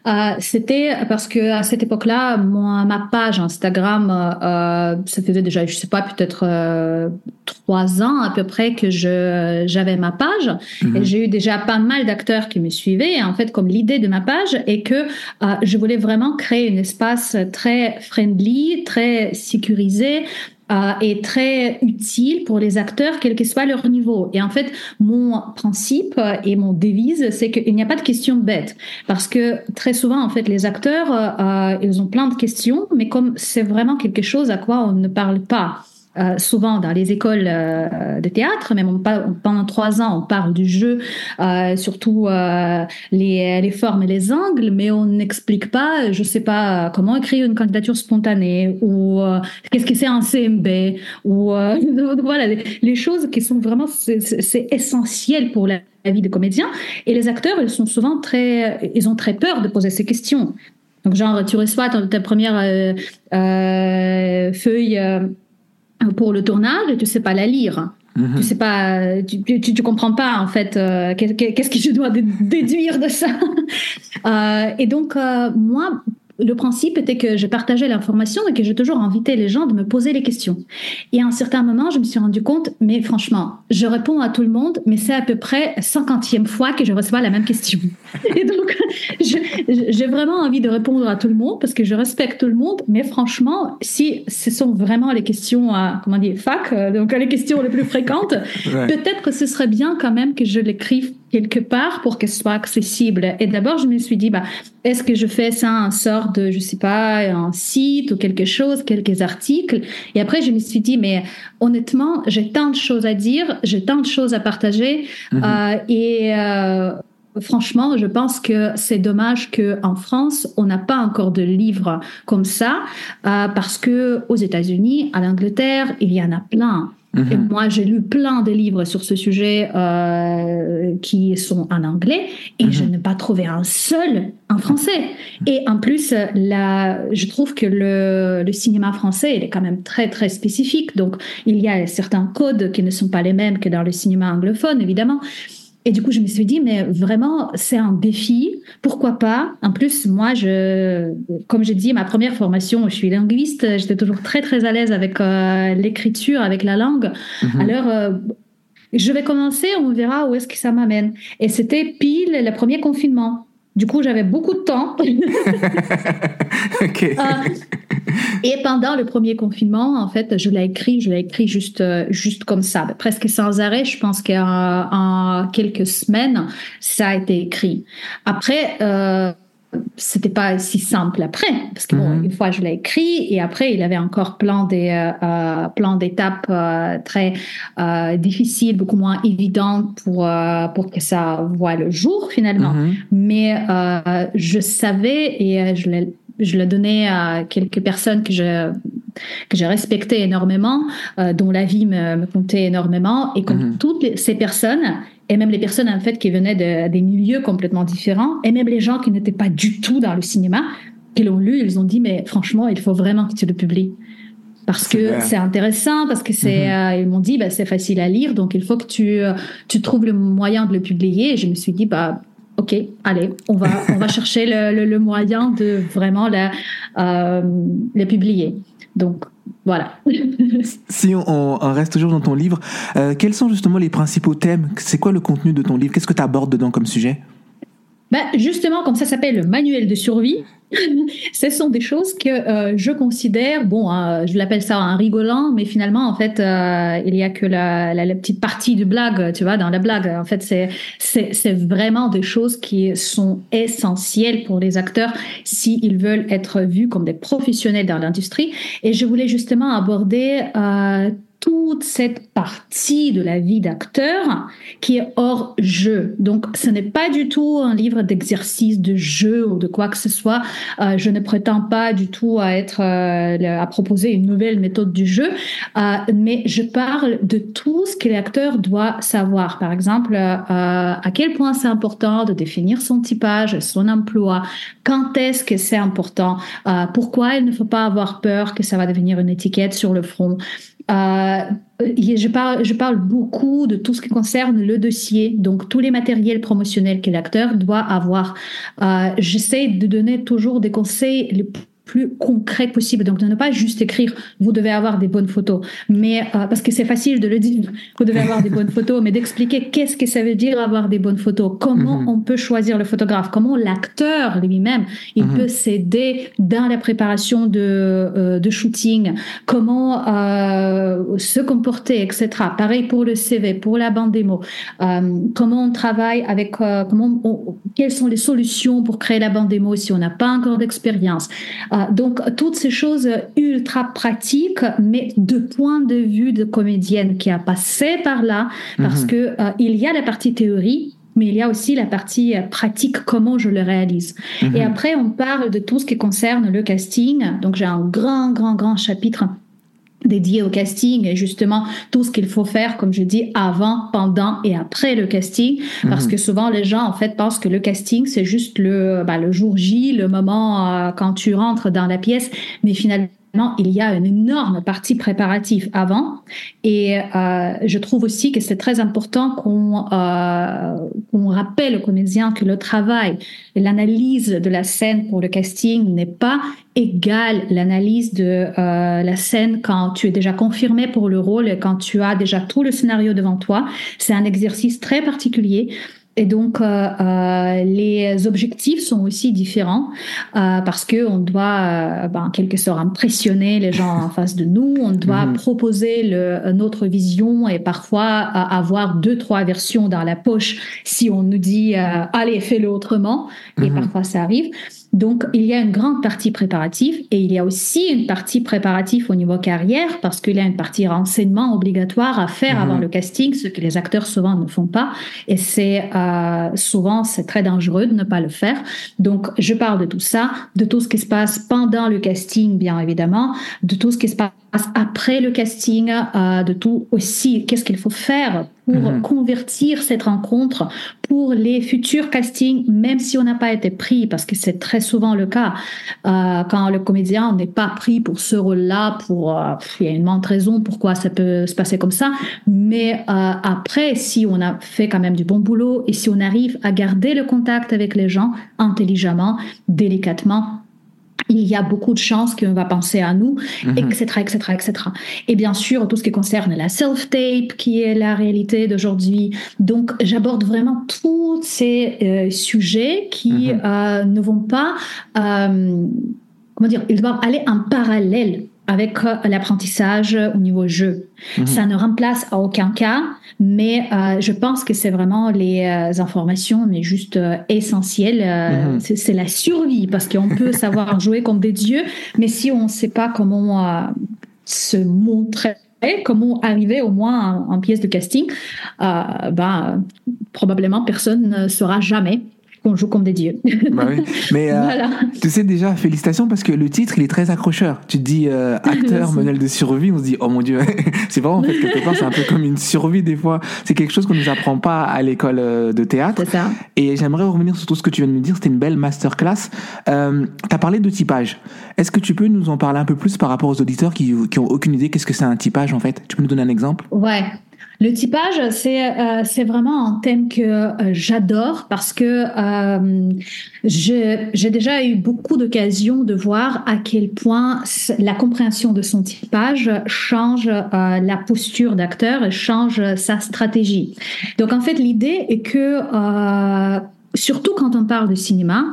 euh, c'était parce que à cette époque-là, ma page Instagram, euh, ça faisait déjà, je sais pas, peut-être euh, trois ans à peu près que je j'avais ma page mhm. et j'ai eu déjà pas mal d'acteurs qui me suivaient. En fait, comme l'idée de ma page est que euh, je voulais vraiment créer un espace très friendly, très sécurisé, euh, est très utile pour les acteurs, quel que soit leur niveau. Et en fait, mon principe et mon devise, c'est qu'il n'y a pas de questions bêtes. Parce que très souvent, en fait, les acteurs, euh, ils ont plein de questions, mais comme c'est vraiment quelque chose à quoi on ne parle pas, euh, souvent dans les écoles euh, de théâtre, même pendant trois ans, on parle du jeu, euh, surtout les, formes et les angles, mais on n'explique pas, je sais pas, comment écrire une candidature spontanée ou qu'est-ce que c'est un CMB ou (laughs) voilà les, choses qui sont vraiment c'est essentiel pour la, vie de comédien. Et les acteurs, ils sont souvent très, ils ont très peur de poser ces questions. Donc genre, tu reçois ta première feuille pour le tournage tu sais pas la lire. Mhm. Tu sais pas, tu, tu, comprends pas en fait euh, qu'est-ce que je dois déduire de ça. (laughs) Euh, et donc euh, moi, le principe était que je partageais l'information et que j'ai toujours invité les gens de me poser les questions. Et à un certain moment, je me suis rendu compte, mais franchement, je réponds à tout le monde, mais c'est à peu près 50e fois que je reçois la même question. (laughs) Et donc, j'ai vraiment envie de répondre à tout le monde parce que je respecte tout le monde, mais franchement, si ce sont vraiment les questions à, comment dire, fac, euh, donc les questions les plus fréquentes, peut-être que ce serait bien quand même que je l'écrive quelque part pour qu'elle soit accessible. Et d'abord, je me suis dit, bah, est-ce que je fais ça un sort de, je sais pas, un site ou quelque chose, quelques articles? Et après, je me suis dit, mais honnêtement, j'ai tant de choses à dire, j'ai tant de choses à partager. Mhm. Euh, et euh, franchement, je pense que c'est dommage que en France, on n'a pas encore de livres comme ça, euh, parce que aux États-Unis, à l'Angleterre, il y en a plein. Et mhm. moi, j'ai lu plein de livres sur ce sujet euh, qui sont en anglais et je mhm. n'ai pas trouvé un seul en français. Et en plus, la, je trouve que le, le, cinéma français, il est quand même très, très spécifique. Donc, il y a certains codes qui ne sont pas les mêmes que dans le cinéma anglophone, évidemment. Et du coup, je me suis dit, mais vraiment, c'est un défi. Pourquoi pas? En plus, moi, je, comme j'ai dit, ma première formation, je suis linguiste. J'étais toujours très, très à l'aise avec euh, l'écriture, avec la langue. Mhm. Alors, euh, je vais commencer, on verra où est-ce que ça m'amène. Et c'était pile le premier confinement. Du coup, j'avais beaucoup de temps. (laughs) ok. Euh, et pendant le premier confinement, en fait, je l'ai écrit, je l'ai écrit juste, euh, juste comme ça, presque sans arrêt. Je pense qu'en quelques semaines, ça a été écrit. Après, euh, c'était pas si simple après parce que bon, mhm. une fois je l'ai écrit et après il avait encore plein des euh, euh plein d'étapes euh, très euh, difficiles beaucoup moins évidentes pour pour que ça voit le jour finalement mhm. mais je savais et je l'ai je le donnais à quelques personnes que je que j'ai respectées énormément, euh, dont la vie me, me comptait énormément, et comme mhm. toutes ces personnes, et même les personnes en fait qui venaient de, des milieux complètement différents, et même les gens qui n'étaient pas du tout dans le cinéma, qui l'ont lu, ils ont dit mais franchement, il faut vraiment que tu le publies parce que c'est intéressant, parce que c'est, mhm. euh, ils m'ont dit, bah, c'est facile à lire, donc il faut que tu, euh, tu trouves le moyen de le publier. Et je me suis dit, bah, ok, allez, on va, on va (laughs) chercher le, le, moyen de vraiment la, euh, le publier. Donc, voilà. (laughs) si on, reste toujours dans ton livre, euh, quels sont justement les principaux thèmes? C'est quoi le contenu de ton livre? Qu'est-ce que tu abordes dedans comme sujet? Ben Justement, comme ça s'appelle le manuel de survie, (laughs) ce sont des choses que euh, je considère, bon, euh, je l'appelle ça un rigolant, mais finalement, en fait, euh, il y a que la, petite partie du blague, tu vois, dans la blague. En fait, c'est, c'est, vraiment des choses qui sont essentielles pour les acteurs s'ils veulent être vus comme des professionnels dans l'industrie. Et je voulais justement aborder toute cette partie de la vie d'acteur qui est hors jeu. Donc, ce n'est pas du tout un livre d'exercice de jeu ou de quoi que ce soit. Euh, je ne prétends pas du tout à être euh, à proposer une nouvelle méthode du jeu, euh, mais je parle de tout ce que l'acteur doit savoir. Par exemple, à quel point c'est important de définir son typage, son emploi, quand est-ce que c'est important, pourquoi il ne faut pas avoir peur que ça va devenir une étiquette sur le front. Euh, je, parle, je parle beaucoup de tout ce qui concerne le dossier, donc tous les matériels promotionnels que l'acteur doit avoir. Euh, J'essaie de donner toujours des conseils plus concret possible. Donc, de ne pas juste écrire, vous devez avoir des bonnes photos. Mais, euh, parce que c'est facile de le dire, vous devez avoir des bonnes photos, mais d'expliquer qu'est-ce que ça veut dire avoir des bonnes photos, comment mhm. on peut choisir le photographe, comment l'acteur lui-même, il mhm. peut s'aider dans la préparation de, euh, de shooting, comment euh, se comporter, etc. Pareil pour le CV, pour la bande démo, comment on travaille avec, comment quelles sont les solutions pour créer la bande démo si on n'a pas encore d'expérience? Euh, donc, toutes ces choses ultra pratiques, mais de point de vue de comédienne qui a passé par là, parce mhm. que euh, il y a la partie théorie, mais il y a aussi la partie euh, pratique, comment je le réalise. Et mhm. après, on parle de tout ce qui concerne le casting. Donc, j'ai un grand, grand, grand chapitre dédié au casting et justement tout ce qu'il faut faire, comme je dis, avant, pendant et après le casting, parce mhm. que souvent les gens en fait pensent que le casting c'est juste le, bah, le jour J, le moment euh, quand tu rentres dans la pièce, mais finalement il y a une énorme partie préparative avant. Et euh, je trouve aussi que c'est très important qu'on euh, qu'on rappelle aux comédiens que le travail et l'analyse de la scène pour le casting n'est pas égal l'analyse de euh, la scène quand tu es déjà confirmé pour le rôle et quand tu as déjà tout le scénario devant toi. C'est un exercice très particulier. Et donc, euh, euh, les objectifs sont aussi différents euh, parce que on doit, euh, ben, en quelque sorte, impressionner les gens en face de nous. On doit mhm. proposer le, notre vision et parfois euh, avoir deux, trois versions dans la poche si on nous dit euh, allez, fais-le autrement. Et mhm. parfois, ça arrive. Donc, il y a une grande partie préparative et il y a aussi une partie préparative au niveau carrière parce qu'il y a une partie renseignement obligatoire à faire avant mhm. le casting, ce que les acteurs souvent ne font pas. Et c'est euh, souvent, c'est très dangereux de ne pas le faire. Donc, je parle de tout ça, de tout ce qui se passe pendant le casting, bien évidemment, de tout ce qui se passe après le casting, euh, de tout aussi, qu'est-ce qu'il faut faire pour mhm. convertir cette rencontre pour les futurs castings, même si on n'a pas été pris, parce que c'est très souvent le cas euh, quand le comédien n'est pas pris pour ce rôle-là, pour euh, il y a une mente raison pourquoi ça peut se passer comme ça, mais après, si on a fait quand même du bon boulot et si on arrive à garder le contact avec les gens intelligemment, délicatement, il y a beaucoup de chances qu'on va penser à nous, etc., etc., etc. Et bien sûr, tout ce qui concerne la self-tape, qui est la réalité d'aujourd'hui. Donc, j'aborde vraiment tous ces euh, sujets qui mhm. euh, ne vont pas, euh, comment dire, ils doivent aller en parallèle avec euh, l'apprentissage au niveau jeu. Mhm. Ça ne remplace à aucun cas, mais euh, je pense que c'est vraiment les euh, informations, mais juste essentielles. Mhm. C'est la survie parce qu'on peut (laughs) savoir jouer comme des dieux, mais si on ne sait pas comment se montrer comment arriver au moins en, pièce de casting, ben, probablement personne ne saura jamais qu'on joue comme des dieux. Bah oui. Mais (laughs) euh, tu sais déjà, félicitations parce que le titre, il est très accrocheur. Tu dis euh, (laughs) acteur, modèle de survie, on se dit, oh mon Dieu, (laughs) c'est vrai en fait, quelque part, c'est un peu comme une survie des fois. C'est quelque chose qu'on ne nous apprend pas à l'école euh, de théâtre. Ça. Et j'aimerais revenir sur tout ce que tu viens de nous dire, c'était une belle masterclass. Euh, tu as parlé de typage. Est-ce que tu peux nous en parler un peu plus par rapport aux auditeurs qui, qui ont aucune idée qu'est-ce que c'est un typage en fait? Tu peux nous donner un exemple? Ouais. Le typage, c'est euh, c'est vraiment un thème que euh, j'adore parce que euh, j'ai déjà eu beaucoup d'occasions de voir à quel point la compréhension de son typage change euh, la posture d'acteur et change sa stratégie. Donc en fait, l'idée est que euh, surtout quand on parle de cinéma,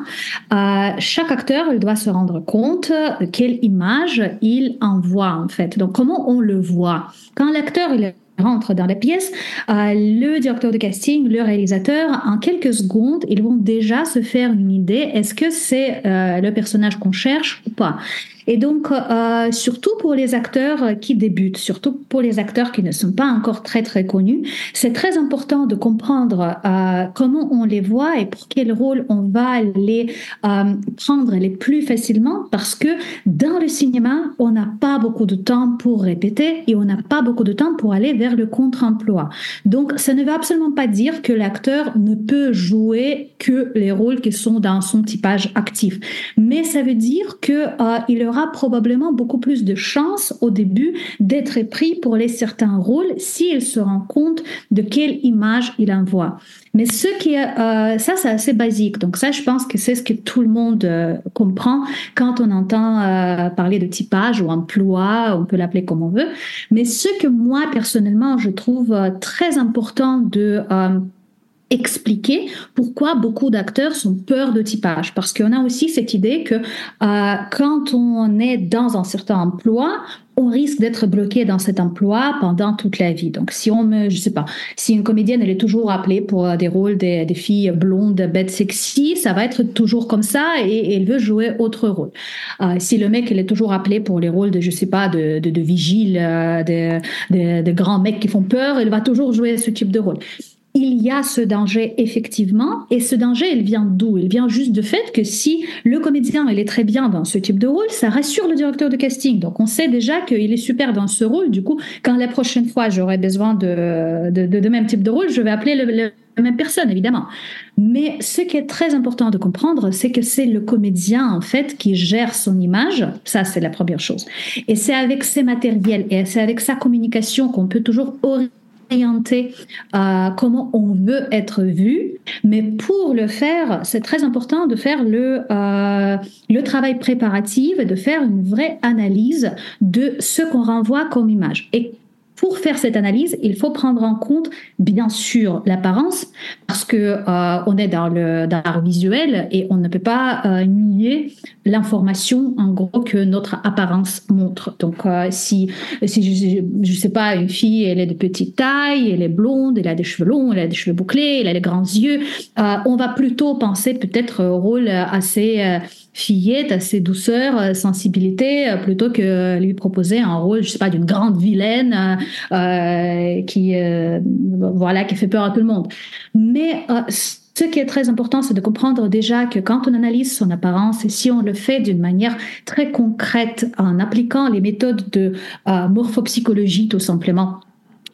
euh, chaque acteur il doit se rendre compte de quelle image il envoie en fait. Donc comment on le voit. Quand l'acteur il est rentre dans la pièce, euh, le directeur de casting, le réalisateur, en quelques secondes, ils vont déjà se faire une idée, est-ce que c'est euh, le personnage qu'on cherche ou pas? Et donc, euh, surtout pour les acteurs qui débutent, surtout pour les acteurs qui ne sont pas encore très très connus, c'est très important de comprendre euh, comment on les voit et pour quel rôle on va les euh, prendre les plus facilement parce que dans le cinéma, on n'a pas beaucoup de temps pour répéter et on n'a pas beaucoup de temps pour aller vers le contre-emploi. Donc, ça ne veut absolument pas dire que l'acteur ne peut jouer que les rôles qui sont dans son typage actif, mais ça veut dire que il probablement beaucoup plus de chances au début d'être pris pour les certains rôles s'il se rend compte de quelle image il envoie. Mais ce qui est, euh, ça, c'est assez basique. Donc ça, je pense que c'est ce que tout le monde euh, comprend quand on entend euh, parler de typage ou emploi, on peut l'appeler comme on veut. Mais ce que moi, personnellement, je trouve très important de expliquer pourquoi beaucoup d'acteurs sont peur de typage. Parce qu'on a aussi cette idée que euh, quand on est dans un certain emploi, on risque d'être bloqué dans cet emploi pendant toute la vie. Donc, si on me, je sais pas, si une comédienne, elle est toujours appelée pour euh, des rôles des, filles blondes, bêtes, sexy, ça va être toujours comme ça et, elle veut jouer autre rôle. Euh, si le mec, il est toujours appelé pour les rôles de, je sais pas, de, de, de vigile, euh, de, de, de grands mecs qui font peur, il va toujours jouer ce type de rôle il y a ce danger effectivement, et ce danger, il vient d'où? Il vient juste du fait que si le comédien, il est très bien dans ce type de rôle, ça rassure le directeur de casting. Donc on sait déjà qu'il est super dans ce rôle. Du coup, quand la prochaine fois j'aurai besoin de, de, de, même type de rôle, je vais appeler le, même personne, évidemment. Mais ce qui est très important de comprendre, c'est que c'est le comédien, en fait, qui gère son image. Ça, c'est la première chose. Et c'est avec ses matériels et c'est avec sa communication qu'on peut toujours orienter euh, comment on veut être vu. Mais pour le faire, c'est très important de faire le, euh, le travail préparatif de faire une vraie analyse de ce qu'on renvoie comme image. Et pour faire cette analyse, il faut prendre en compte, bien sûr, l'apparence, parce que euh, on est dans le dans l'art visuel et on ne peut pas nier l'information, en gros, que notre apparence montre. Donc, euh, si si je, je sais pas, une fille, elle est de petite taille, elle est blonde, elle a des cheveux longs, elle a des cheveux bouclés, elle a des grands yeux, on va plutôt penser peut-être au rôle assez fillette, assez douceur, euh, sensibilité, euh, plutôt que lui proposer un rôle, je sais pas, d'une grande vilaine euh, qui, voilà, qui fait peur à tout le monde. Mais ce qui est très important, c'est de comprendre déjà que quand on analyse son apparence, et si on le fait d'une manière très concrète, en appliquant les méthodes de morphopsychologie tout simplement,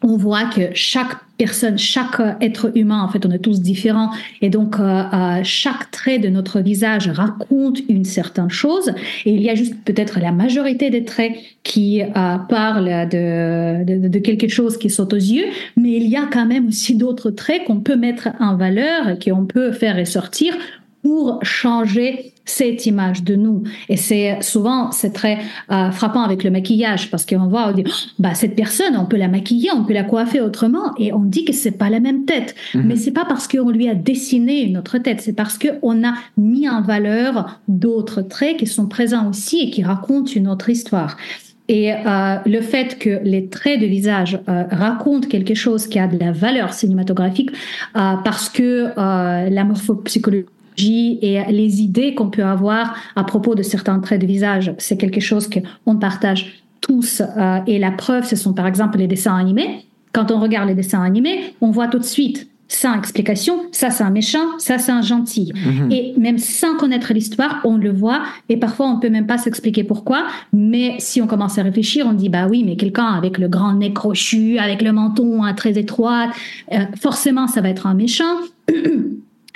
on voit que chaque personne, chaque être humain, en fait, on est tous différents, et donc euh, euh, chaque trait de notre visage raconte une certaine chose, et il y a juste peut-être la majorité des traits qui euh, parlent de, de, de, quelque chose qui saute aux yeux, mais il y a quand même aussi d'autres traits qu'on peut mettre en valeur, qu'on peut faire ressortir pour changer cette image de nous. Et c'est souvent, c'est très euh, frappant avec le maquillage parce qu'on voit, on dit, oh, bah, cette personne, on peut la maquiller, on peut la coiffer autrement et on dit que c'est pas la même tête. Mhm. Mais c'est pas parce qu'on lui a dessiné une autre tête, c'est parce qu'on a mis en valeur d'autres traits qui sont présents aussi et qui racontent une autre histoire. Et euh, le fait que les traits de visage euh, racontent quelque chose qui a de la valeur cinématographique, parce que la morphopsychologie et les idées qu'on peut avoir à propos de certains traits de visage. C'est quelque chose qu'on partage tous. Euh, et la preuve, ce sont par exemple les dessins animés. Quand on regarde les dessins animés, on voit tout de suite sans explication, ça c'est un méchant, ça c'est un gentil. Mhm. Et même sans connaître l'histoire, on le voit et parfois on peut même pas s'expliquer pourquoi. Mais si on commence à réfléchir, on dit bah oui, mais quelqu'un avec le grand nez crochu, avec le menton hein, très étroit, euh, forcément ça va être un méchant. (clears throat)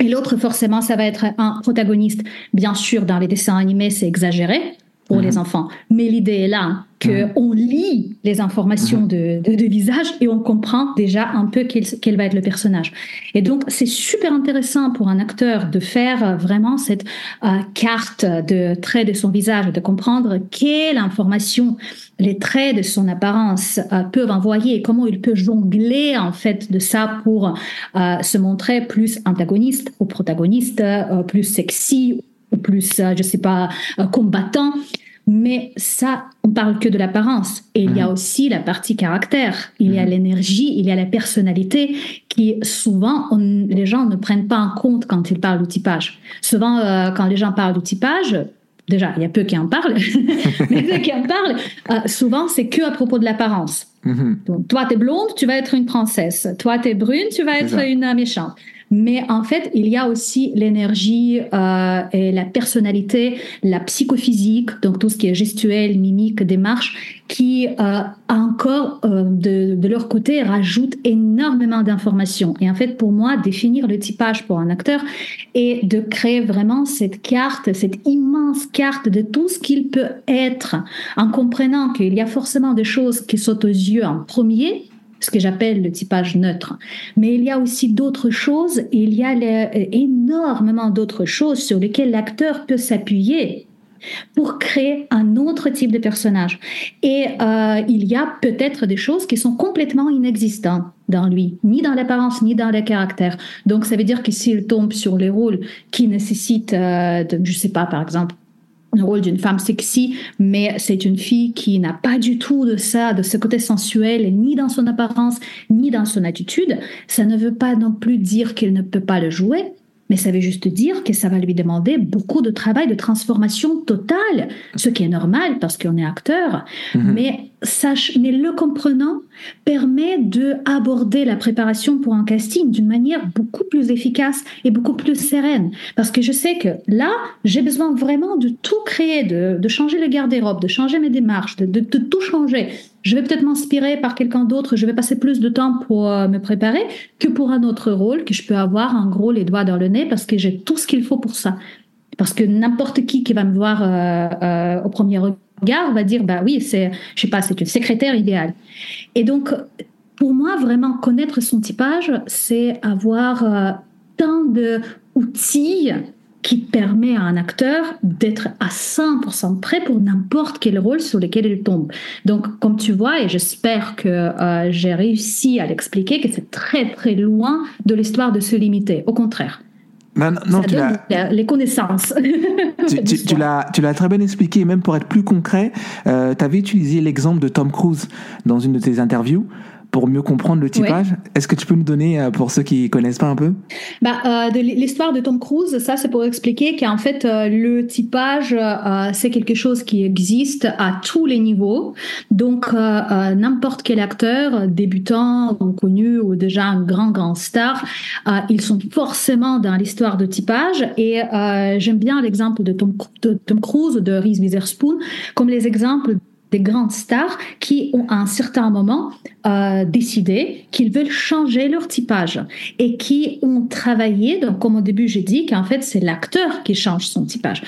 Et l'autre, forcément, ça va être un protagoniste. Bien sûr, dans les dessins animés, c'est exagéré pour les mhm. enfants. Mais l'idée est là, qu'on mhm. lit les informations de, de, visage et on comprend déjà un peu quel, va être le personnage. Et donc, c'est super intéressant pour un acteur de faire vraiment cette euh, carte de traits de son visage, de comprendre quelle information les traits de son apparence euh, peuvent envoyer et comment il peut jongler en fait de ça pour euh, se montrer plus antagoniste ou protagoniste, plus sexy ou plus, je sais pas, combattant. Mais ça, on parle que de l'apparence. Et il y a mhm. aussi la partie caractère. Il y a mhm. l'énergie, il y a la personnalité qui souvent les gens ne prennent pas en compte quand ils parlent du typage. Souvent, euh, quand les gens parlent du typage, déjà, il y a peu qui en parlent, (laughs) mais ceux qui en parlent, euh, souvent, c'est que à propos de l'apparence. Mhm. Donc, toi, tu es blonde, tu vas être une princesse. Toi, tu es brune, tu vas être une méchante. Mais en fait, il y a aussi l'énergie euh, et la personnalité, la psychophysique, donc tout ce qui est gestuel, mimique, démarche, qui euh, encore euh, de, de, leur côté rajoute énormément d'informations. Et en fait, pour moi, définir le typage pour un acteur et de créer vraiment cette carte, cette immense carte de tout ce qu'il peut être, en comprenant qu'il y a forcément des choses qui sautent aux yeux en premier, ce que j'appelle le typage neutre. Mais il y a aussi d'autres choses, il y a énormément d'autres choses sur lesquelles l'acteur peut s'appuyer pour créer un autre type de personnage. Et euh, il y a peut-être des choses qui sont complètement inexistantes dans lui, ni dans l'apparence, ni dans le caractère. Donc ça veut dire que s'il tombe sur les rôles qui nécessitent, euh, je sais pas, par exemple, le rôle d'une femme sexy, mais c'est une fille qui n'a pas du tout de ça, de ce côté sensuel, ni dans son apparence, ni dans son attitude. Ça ne veut pas non plus dire qu'il ne peut pas le jouer, mais ça veut juste dire que ça va lui demander beaucoup de travail de transformation totale, ce qui est normal parce qu'on est acteur. Mhm. Mais sache, mais le comprenant permet de aborder la préparation pour un casting d'une manière beaucoup plus efficace et beaucoup plus sereine. Parce que je sais que là, j'ai besoin vraiment de tout créer, de, changer le garde-robe, de changer mes démarches, de, tout changer. Je vais peut-être m'inspirer par quelqu'un d'autre, je vais passer plus de temps pour euh, me préparer que pour un autre rôle que je peux avoir en gros les doigts dans le nez parce que j'ai tout ce qu'il faut pour ça. Parce que n'importe qui qui va me voir euh, euh, au premier regard on va dire, bah oui, c'est, je sais pas, c'est une secrétaire idéale. Et donc, pour moi, vraiment connaître son typage, c'est avoir euh, tant d'outils qui permet à un acteur d'être à 100% prêt pour n'importe quel rôle sur lequel il tombe. Donc, comme tu vois, et j'espère que euh, j'ai réussi à l'expliquer, que c'est très très loin de l'histoire de se limiter. Au contraire. Non, non, tu les connaissances. (laughs) tu, tu, l'as très bien expliqué, même pour être plus concret, euh, tu avais utilisé l'exemple de Tom Cruise dans une de tes interviews pour mieux comprendre le typage. Est-ce que tu peux nous donner, euh, pour ceux qui connaissent pas un peu? Bah, euh, de L'histoire de Tom Cruise, ça c'est pour expliquer qu'en fait euh, le typage euh, c'est quelque chose qui existe à tous les niveaux. Donc n'importe quel acteur, débutant ou connu ou déjà un grand grand star, ils sont forcément dans l'histoire de typage. Et j'aime bien l'exemple de Tom, de Tom Cruise, de Reese Witherspoon, comme les exemples des grandes stars qui ont à un certain moment euh, décidé qu'ils veulent changer leur typage et qui ont travaillé, donc comme au début j'ai dit qu'en fait c'est l'acteur qui change son typage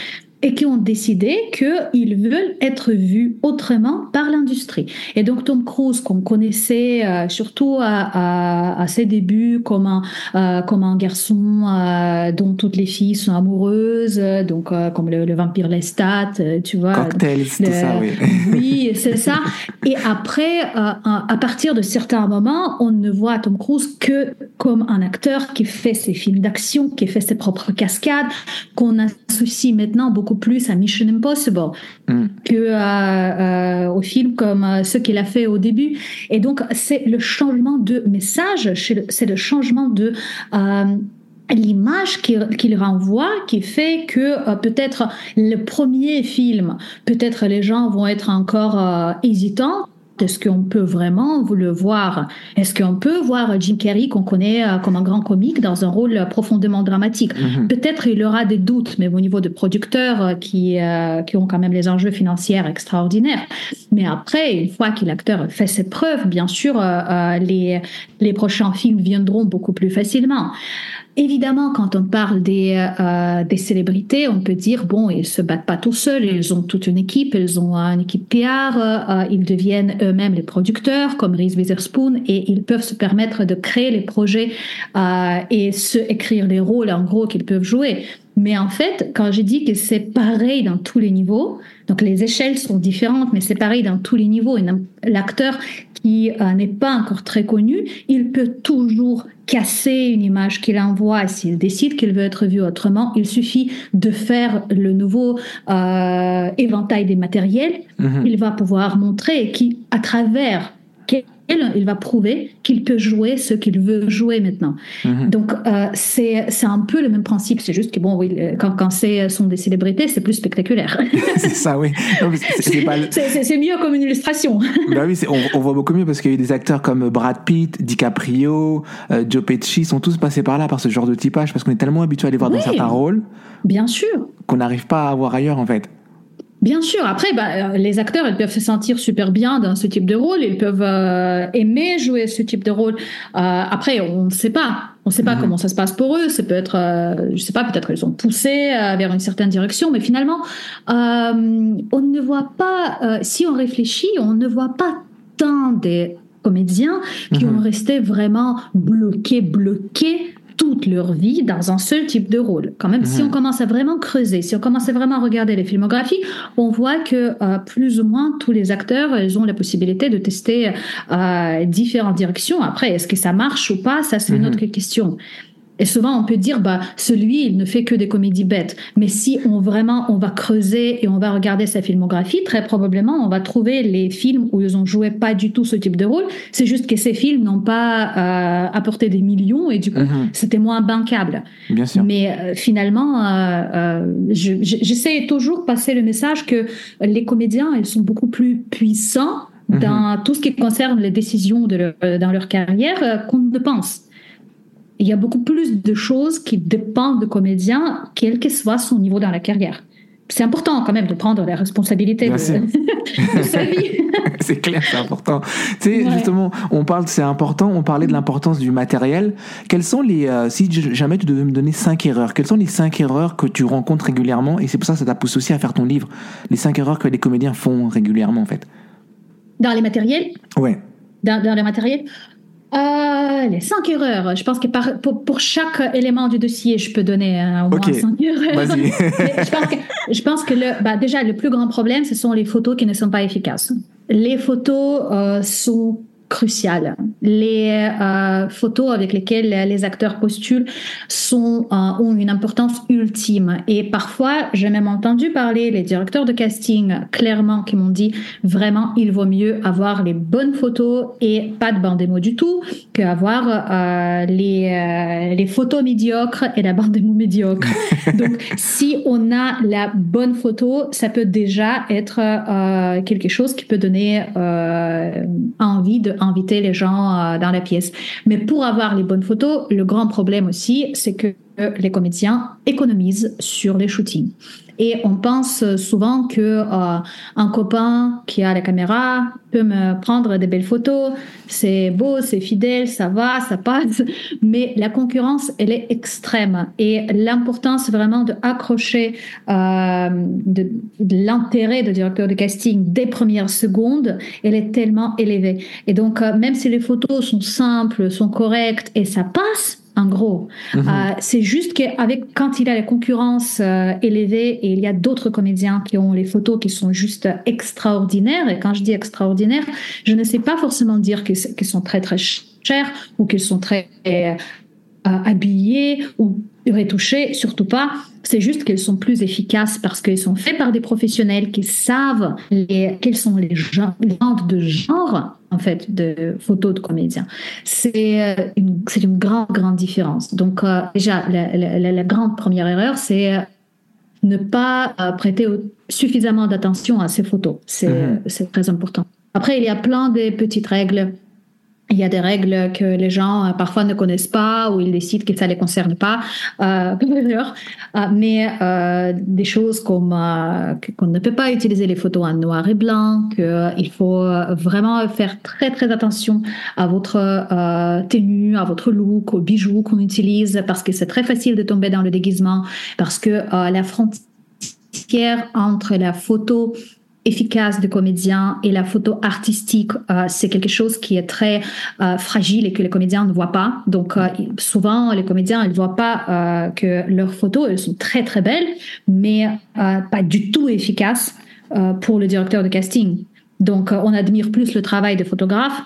et qui ont décidé qu'ils veulent être vus autrement par l'industrie. Et donc Tom Cruise, qu'on connaissait euh, surtout à, à, ses débuts comme un, euh, comme un garçon euh, dont toutes les filles sont amoureuses, donc comme le, vampire Lestat, tu vois. Cocktails, tout ça, oui. (laughs) oui, c'est ça. (laughs) Et après, à partir de certains moments, on ne voit Tom Cruise que comme un acteur qui fait ses films d'action, qui fait ses propres cascades, qu'on associe maintenant beaucoup plus à Mission Impossible mm. que euh, au film comme euh, ce qu'il a fait au début. Et donc, c'est le changement de message, c'est le changement de euh, l'image qu'il renvoie qui fait que peut-être le premier film, peut-être les gens vont être encore hésitants est-ce qu'on peut vraiment le voir Est-ce qu'on peut voir Jim Carrey, qu'on connaît euh, comme un grand comique, dans un rôle profondément dramatique? Mhm. Peut-être il aura des doutes, mais au niveau de producteurs euh, qui, euh, qui ont quand même les enjeux financiers extraordinaires. Mais après, une fois que l'acteur fait ses preuves, bien sûr, les, les prochains films viendront beaucoup plus facilement. Évidemment, quand on parle des, euh, des célébrités, on peut dire, bon, ils se battent pas tout seuls, ils ont toute une équipe, ils ont une équipe PR, euh, ils deviennent eux-mêmes les producteurs, comme Reese Witherspoon, et ils peuvent se permettre de créer les projets euh, et se écrire les rôles, en gros, qu'ils peuvent jouer. Mais en fait, quand j'ai dit que c'est pareil dans tous les niveaux, donc les échelles sont différentes, mais c'est pareil dans tous les niveaux. L'acteur qui euh, n'est pas encore très connu, il peut toujours casser une image qu'il envoie. S'il décide qu'il veut être vu autrement, il suffit de faire le nouveau euh, éventail des matériels. Mhm. Il va pouvoir montrer qui, à travers il va prouver qu'il peut jouer ce qu'il veut jouer maintenant. Mhm. Donc, euh, c'est un peu le même principe. C'est juste que, bon, oui, quand, quand c'est sont des célébrités, c'est plus spectaculaire. (laughs) c'est ça, oui. C'est mieux comme une illustration. bah oui, on, voit beaucoup mieux parce qu'il y a eu des acteurs comme Brad Pitt, DiCaprio, euh, Joe Pesci, sont tous passés par là, par ce genre de typage, parce qu'on est tellement habitué à les voir dans certains rôles. Bien sûr. Qu'on n'arrive pas à voir ailleurs, en fait. Bien sûr. Après, bah, euh, les acteurs, ils peuvent se sentir super bien dans ce type de rôle. Ils peuvent euh, aimer jouer ce type de rôle. Euh, après, on ne sait pas. On ne sait pas mhm. comment ça se passe pour eux. Ça peut être, je sais pas, peut-être qu'ils sont poussés vers une certaine direction, mais finalement, on ne voit pas. si on réfléchit, on ne voit pas tant des comédiens qui mhm. ont resté vraiment bloqués, bloqués toute leur vie dans un seul type de rôle. Quand même, si on mhm. commence à vraiment creuser, si on commence à vraiment regarder les filmographies, on voit que euh, plus ou moins tous les acteurs, ils ont la possibilité de tester euh, différentes directions. Après, est-ce que ça marche ou pas? Ça, c'est une mhm. autre question. Et souvent, on peut dire, bah, celui, il ne fait que des comédies bêtes. Mais si on vraiment, on va creuser et on va regarder sa filmographie, très probablement, on va trouver les films où ils ont joué pas du tout ce type de rôle. C'est juste que ces films n'ont pas euh, apporté des millions et du coup, mhm. c'était moins bancable. Bien sûr. Mais euh, finalement, euh, euh j'essaie toujours de passer le message que les comédiens, ils sont beaucoup plus puissants dans tout ce qui concerne les décisions de dans leur carrière qu'on ne pense. Il y a beaucoup plus de choses qui dépendent de comédiens, quel que soit son niveau dans la carrière c'est important quand même de prendre la responsabilité (laughs) de, sa vie. (laughs) c'est clair, c'est important. Tu sais, justement, on parle, c'est important, on parlait de l'importance du matériel. Quelles sont les, euh, si jamais tu devais me donner cinq erreurs, quelles sont les cinq erreurs que tu rencontres régulièrement? Et c'est pour ça que ça t'a poussé aussi à faire ton livre, les cinq erreurs que les comédiens font régulièrement en fait. Dans les matériels? Ouais. Dans, dans les matériels euh, les cinq erreurs. Je pense que pour, chaque élément du dossier, je peux donner euh, au moins cinq erreurs. (laughs) je pense que, je pense que le, bah, déjà, le plus grand problème, ce sont les photos qui ne sont pas efficaces. Les photos euh, sont crucial. Les euh, photos avec lesquelles les acteurs postulent sont, euh, ont une importance ultime. Et parfois, j'ai même entendu parler les directeurs de casting clairement qui m'ont dit vraiment, il vaut mieux avoir les bonnes photos et pas de bande démo du tout qu'avoir euh, les, les photos médiocres et la bande démo médiocre. (laughs) Donc, si on a la bonne photo, ça peut déjà être quelque chose qui peut donner envie de inviter les gens euh, dans la pièce. Mais pour avoir les bonnes photos, le grand problème aussi, c'est que les comédiens économisent sur les shootings. Et on pense souvent que euh, un copain qui a la caméra peut me prendre des belles photos, c'est beau, c'est fidèle, ça va, ça passe. Mais la concurrence, elle est extrême. Et l'importance vraiment de accrocher euh, de, l'intérêt de directeur de casting des premières secondes, elle est tellement élevée. Et donc, euh, même si les photos sont simples, sont correctes et ça passe, en gros. Mhm. Euh, c'est juste qu'avec quand il a la concurrence euh, élevée et il y a d'autres comédiens qui ont les photos qui sont juste extraordinaires, et quand je dis extraordinaires, je ne sais pas forcément dire qu'elles sont très très chères ou qu'elles sont très euh, habillées ou retouchées, surtout pas. C'est juste qu'elles sont plus efficaces parce qu'elles sont faites par des professionnels qui savent les, quels sont les genres, les de genre en fait de photos de comédiens. C'est euh, une, c'est une grande grande différence. Donc euh, déjà la, la, la, grande première erreur c'est euh, ne pas prêter suffisamment d'attention à ces photos. C'est, mm-hmm. c'est très important. Après il y a plein de petites règles il y a des règles que les gens euh, parfois ne connaissent pas ou ils décident que ça ne les concerne pas, euh, (laughs) euh, mais euh, des choses comme euh, qu'on ne peut pas utiliser les photos en noir et blanc, qu'il faut vraiment faire très très attention à votre tenue, à votre look, aux bijoux qu'on utilise, parce que c'est très facile de tomber dans le déguisement, parce que la frontière entre la photo efficace de comédien et la photo artistique, euh, c'est quelque chose qui est très euh, fragile et que les comédiens ne voient pas. Donc euh, souvent, les comédiens, ne voient pas que leurs photos, elles sont très très belles, mais pas du tout efficaces pour le directeur de casting. Donc, on admire plus le travail des photographes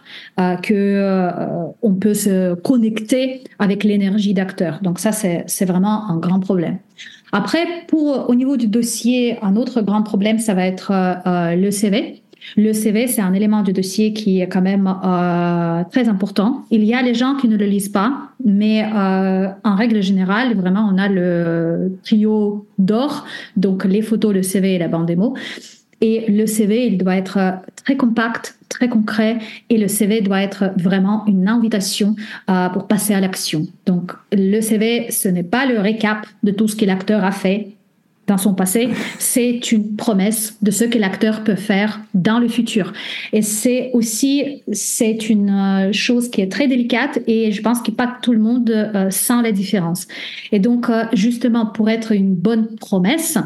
que on peut se connecter avec l'énergie d'acteur. Donc, ça, c'est vraiment un grand problème. Après, pour au niveau du dossier, un autre grand problème, ça va être euh, euh, le CV. Le CV, c'est un élément du dossier qui est quand même euh, très important. Il y a les gens qui ne le lisent pas, mais euh, en règle générale, vraiment, on a le trio d'or, donc les photos, le CV et la bande démo. Et le CV, il doit être euh, très compact, très concret, et le CV doit être vraiment une invitation euh, pour passer à l'action. Donc, le CV, ce n'est pas le récap de tout ce que l'acteur a fait dans son passé, c'est une promesse de ce que l'acteur peut faire dans le futur. Et c'est aussi, c'est une euh, chose qui est très délicate et je pense que pas tout le monde euh, sent la différence. Et donc, justement, pour être une bonne promesse,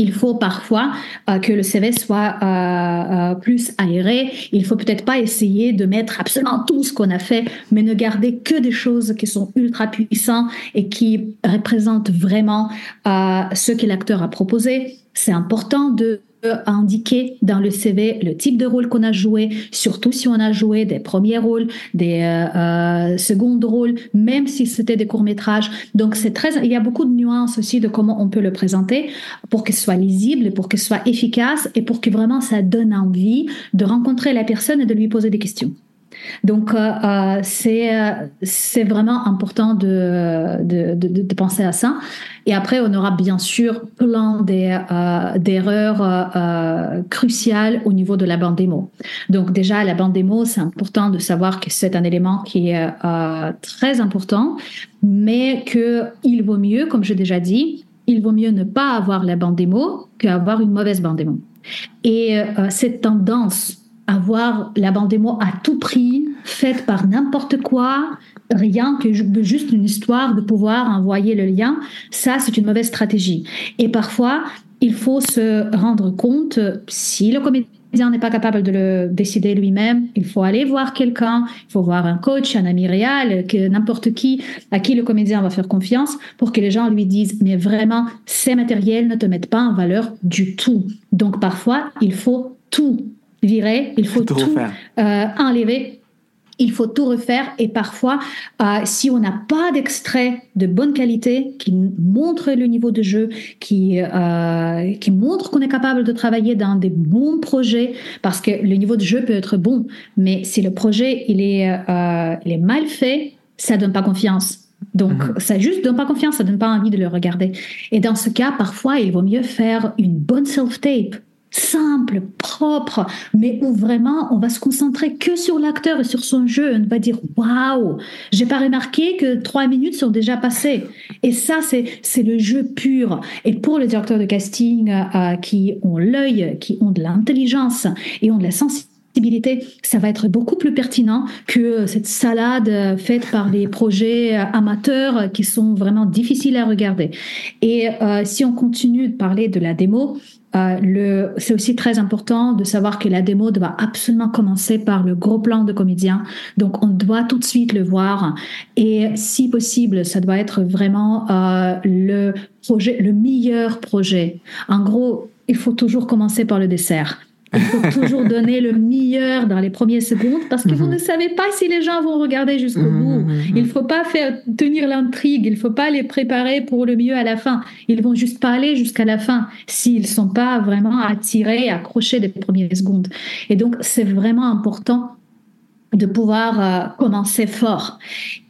il faut parfois euh, que le CV soit euh, euh, plus aéré. Il faut peut-être pas essayer de mettre absolument tout ce qu'on a fait, mais ne garder que des choses qui sont ultra puissantes et qui représentent vraiment ce que l'acteur a proposé. C'est important de indiquer dans le CV le type de rôle qu'on a joué, surtout si on a joué des premiers rôles, des euh, euh rôles, même si c'était des courts métrages. Donc c'est très, il y a beaucoup de nuances aussi de comment on peut le présenter pour ce soit lisible, pour ce soit efficace et pour que vraiment ça donne envie de rencontrer la personne et de lui poser des questions. Donc, c'est c'est vraiment important de, de, penser à ça. Et après, on aura bien sûr plein d'erreurs cruciales au niveau de la bande démo. Donc, déjà, la bande démo, c'est important de savoir que c'est un élément qui est très important, mais qu'il vaut mieux, comme j'ai déjà dit, il vaut mieux ne pas avoir la bande démo qu'avoir une mauvaise bande démo. Et euh, cette tendance à voir la bande démo à tout prix, faite par n'importe quoi, rien que juste une histoire de pouvoir envoyer le lien, ça c'est une mauvaise stratégie. Et parfois, il faut se rendre compte si le comédien n'est pas capable de le décider lui-même, il faut aller voir quelqu'un, il faut voir un coach, un ami réel, que n'importe qui à qui le comédien va faire confiance pour que les gens lui disent mais vraiment ces matériels ne te mettent pas en valeur du tout. Donc parfois il faut tout virer, il faut tout, euh, enlever il faut tout refaire et parfois, euh, si on n'a pas d'extrait de bonne qualité qui montre le niveau de jeu, qui, euh, qui montre qu'on est capable de travailler dans des bons projets, parce que le niveau de jeu peut être bon, mais si le projet il est, euh, il est mal fait, ça donne pas confiance. Donc, mhm. ça juste donne pas confiance, ça donne pas envie de le regarder. Et dans ce cas, parfois, il vaut mieux faire une bonne self-tape simple, propre, mais où vraiment on va se concentrer que sur l'acteur et sur son jeu. On va dire waouh, j'ai pas remarqué que trois minutes sont déjà passées. Et ça, c'est c'est le jeu pur. Et pour les directeurs de casting euh, qui ont l'œil, qui ont de l'intelligence et ont de la sensibilité, ça va être beaucoup plus pertinent que cette salade faite par les projets amateurs qui sont vraiment difficiles à regarder. Et euh, si on continue de parler de la démo, euh, c'est aussi très important de savoir que la démo doit absolument commencer par le gros plan de comédien. Donc, on doit tout de suite le voir. Et si possible, ça doit être vraiment euh, le projet, le meilleur projet. En gros, il faut toujours commencer par le dessert. Il faut toujours donner le meilleur dans les premières secondes parce que vous mhm. ne savez pas si les gens vont regarder jusqu'au mhm, bout. Mhm, il ne faut pas faire tenir l'intrigue, il ne faut pas les préparer pour le mieux à la fin. Ils vont juste pas aller jusqu'à la fin s'ils sont pas vraiment attirés, accrochés des premières secondes. Et donc, c'est vraiment important de pouvoir euh, commencer fort.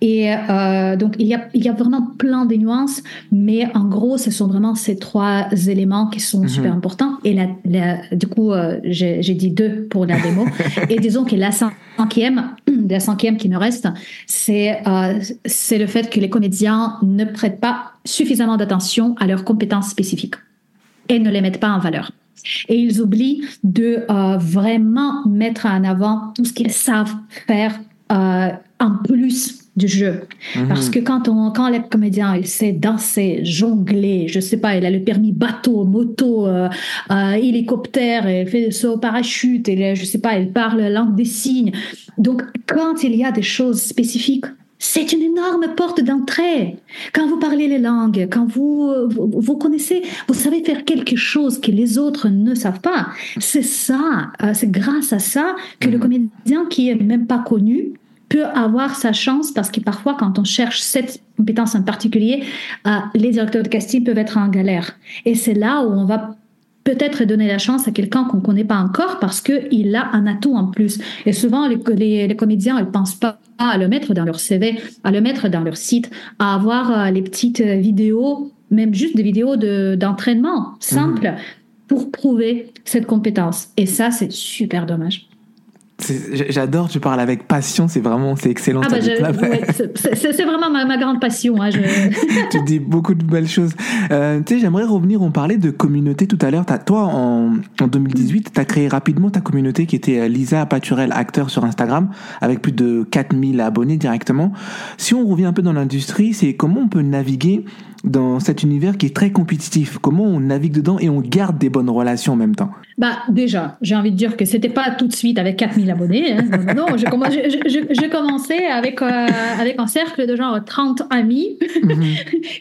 Et euh, donc, il y, a, il y a vraiment plein de nuances, mais en gros, ce sont vraiment ces trois éléments qui sont mhm. super importants. Et la, du coup, euh, j'ai dit deux pour la démo. (laughs) et disons que la cinquième, la cinquième qui me reste, c'est c'est le fait que les comédiens ne prêtent pas suffisamment d'attention à leurs compétences spécifiques et ne les mettent pas en valeur. Et ils oublient de euh, vraiment mettre en avant tout ce qu'ils savent faire euh, en plus du jeu. Mhm. Parce que quand, on, quand les comédiens, il sait danser, jongler, je sais pas, il a le permis bateau, moto, euh, hélicoptère, il fait des sauts au parachute, et je sais pas, il parle la langue des signes. Donc, quand il y a des choses spécifiques c'est une énorme porte d'entrée. Quand vous parlez les langues, quand vous, vous, connaissez, vous savez faire quelque chose que les autres ne savent pas. C'est ça, euh, c'est grâce à ça que le mhm. comédien qui est même pas connu peut avoir sa chance parce que parfois quand on cherche cette compétence en particulier, euh, les directeurs de casting peuvent être en galère. Et c'est là où on va peut-être donner la chance à quelqu'un qu'on ne connaît pas encore parce qu'il a un atout en plus. Et souvent, les, les, les comédiens, ils pensent pas à le mettre dans leur CV, à le mettre dans leur site, à avoir euh, les petites vidéos, même juste des vidéos d'entraînement simples mhm. pour prouver cette compétence. Et ça, c'est super dommage. J'adore, tu parles avec passion, c'est vraiment, c'est excellent. Ah bah c'est vraiment ma, grande passion. Hein, je... (laughs) tu dis beaucoup de belles choses. Euh, tu sais, j'aimerais revenir, on parlait de communauté tout à l'heure. Toi, en, en 2018, tu as créé rapidement ta communauté qui était euh, Lisa Paturel, acteur sur Instagram, avec plus de 4000 abonnés directement. Si on revient un peu dans l'industrie, c'est comment on peut naviguer dans cet univers qui est très compétitif Comment on navigue dedans et on garde des bonnes relations en même temps? Bah déjà, j'ai envie de dire que c'était pas tout de suite avec 4000 abonnés. Hein. Non, non, j'ai commencé avec, euh, avec un cercle de genre 30 amis (laughs) mhm.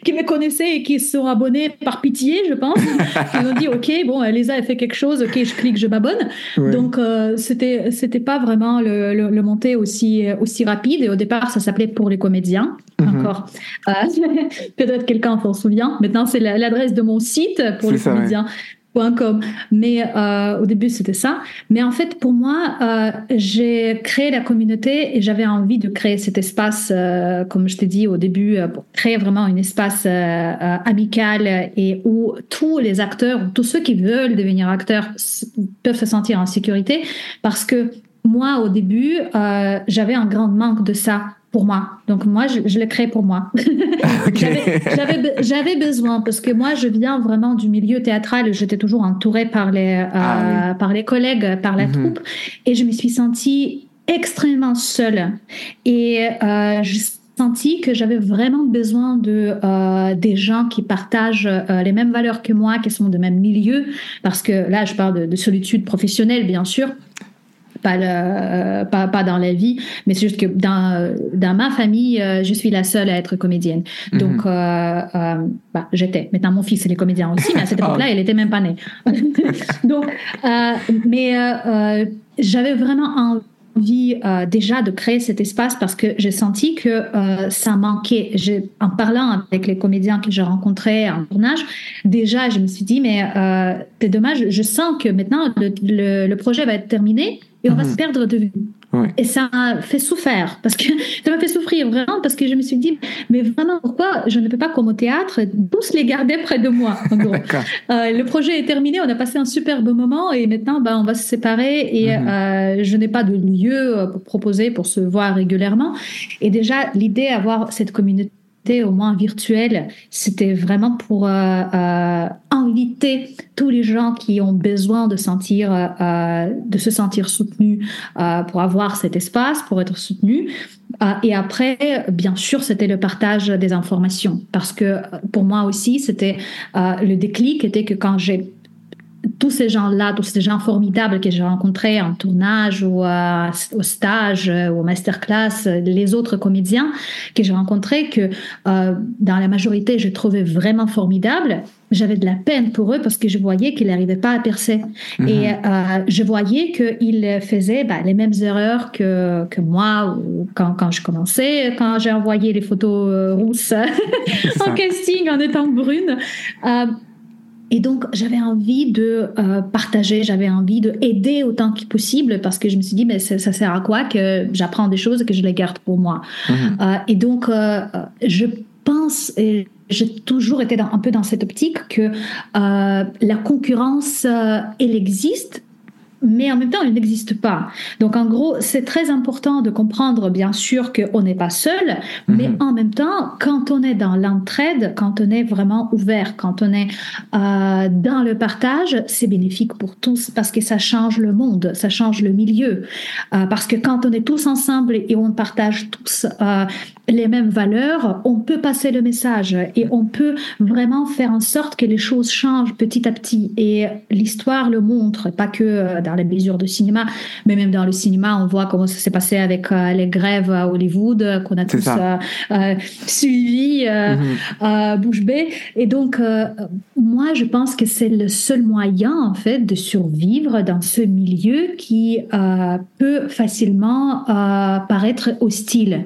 qui me connaissaient et qui se sont abonnés par pitié, je pense. (laughs) Ils ont dit, OK, bon, Lisa a fait quelque chose, OK, je clique, je m'abonne. Donc, euh, c'était c'était pas vraiment le, le, aussi, aussi rapide. Et au départ, ça s'appelait pour les comédiens. Mhm. Encore. Euh, (laughs) peut-être quelqu'un s'en souvient. Maintenant, c'est l'adresse de mon site pour les comédiens. Com. Mais euh, au début, c'était ça. Mais en fait, pour moi, euh, j'ai créé la communauté et j'avais envie de créer cet espace, euh, comme je t'ai dit au début, pour créer vraiment un espace amical et où tous les acteurs, tous ceux qui veulent devenir acteurs, peuvent se sentir en sécurité. Parce que moi, au début, j'avais un grand manque de ça pour moi. Donc moi, je, je l'ai créé pour moi. (laughs) J'avais besoin parce que moi, je viens vraiment du milieu théâtral. J'étais toujours entourée par les, euh, ah par les collègues, par la mhm. troupe, et je me suis sentie extrêmement seule. Et euh, je senti que j'avais vraiment besoin de euh, des gens qui partagent euh, les mêmes valeurs que moi, qui sont de même milieu, parce que là, je parle de, de solitude professionnelle, bien sûr pas, le, pas, pas, dans la vie, mais c'est juste que dans, dans ma famille, euh, je suis la seule à être comédienne. Mhm. Donc, euh, euh, bah, j'étais. Maintenant, mon fils, il est comédien aussi, mais à cette (laughs) époque-là, il était même pas né. (laughs) Donc, euh, mais euh, j'avais vraiment envie euh, déjà de créer cet espace parce que j'ai senti que euh, ça manquait. En parlant avec les comédiens que j'ai rencontrés en tournage, déjà je me suis dit mais euh, c'est dommage. Je sens que maintenant le, le, le projet va être terminé et on va se perdre de vue. Et ça m'a fait souffrir parce que (laughs) ça m'a fait souffrir vraiment parce que je me suis dit mais vraiment pourquoi je ne peux pas comme au théâtre tous les garder près de moi en gros. (laughs) euh, le projet est terminé, on a passé un super beau moment et maintenant ben, on va se séparer et mhm. euh, je n'ai pas de lieu euh, pour proposer pour se voir régulièrement et déjà l'idée d'avoir cette communauté au moins virtuel, c'était vraiment pour euh, inviter tous les gens qui ont besoin de sentir, euh, de se sentir soutenus, euh, pour avoir cet espace, pour être soutenus. Euh, et après, bien sûr, c'était le partage des informations, parce que pour moi aussi, c'était le déclic était que quand j'ai tous ces gens-là, tous ces gens formidables que j'ai rencontrés en tournage ou euh, au stage ou euh, au masterclass, les autres comédiens que j'ai rencontrés, que euh, dans la majorité, je trouvais vraiment formidables, j'avais de la peine pour eux parce que je voyais qu'ils n'arrivaient pas à percer. Mhm. Et euh, je voyais qu'ils faisaient bah, les mêmes erreurs que, que moi ou quand, quand je commençais, quand j'ai envoyé les photos rousses (laughs) en casting en étant brune. Euh, et donc, j'avais envie de euh, partager, j'avais envie de aider autant que possible parce que je me suis dit, mais ça, ça sert à quoi que j'apprends des choses et que je les garde pour moi? Mhm. Euh, et donc, euh, je pense, et j'ai toujours été dans, un peu dans cette optique que euh, la concurrence, euh, elle existe, mais en même temps, il n'existe pas. Donc, en gros, c'est très important de comprendre, bien sûr, qu'on n'est pas seul, mais mhm. en même temps, quand on est dans l'entraide, quand on est vraiment ouvert, quand on est euh, dans le partage, c'est bénéfique pour tous parce que ça change le monde, ça change le milieu. Euh, parce que quand on est tous ensemble et on partage tous euh, les mêmes valeurs, on peut passer le message et on peut vraiment faire en sorte que les choses changent petit à petit. Et l'histoire le montre, pas que euh, dans les mesures de cinéma, mais même dans le cinéma, on voit comment ça s'est passé avec euh, les grèves à Hollywood, euh, qu'on a tous euh, suivi mm bouche bée. Et donc, moi, je pense que c'est le seul moyen, en fait, de survivre dans ce milieu qui peut facilement paraître hostile.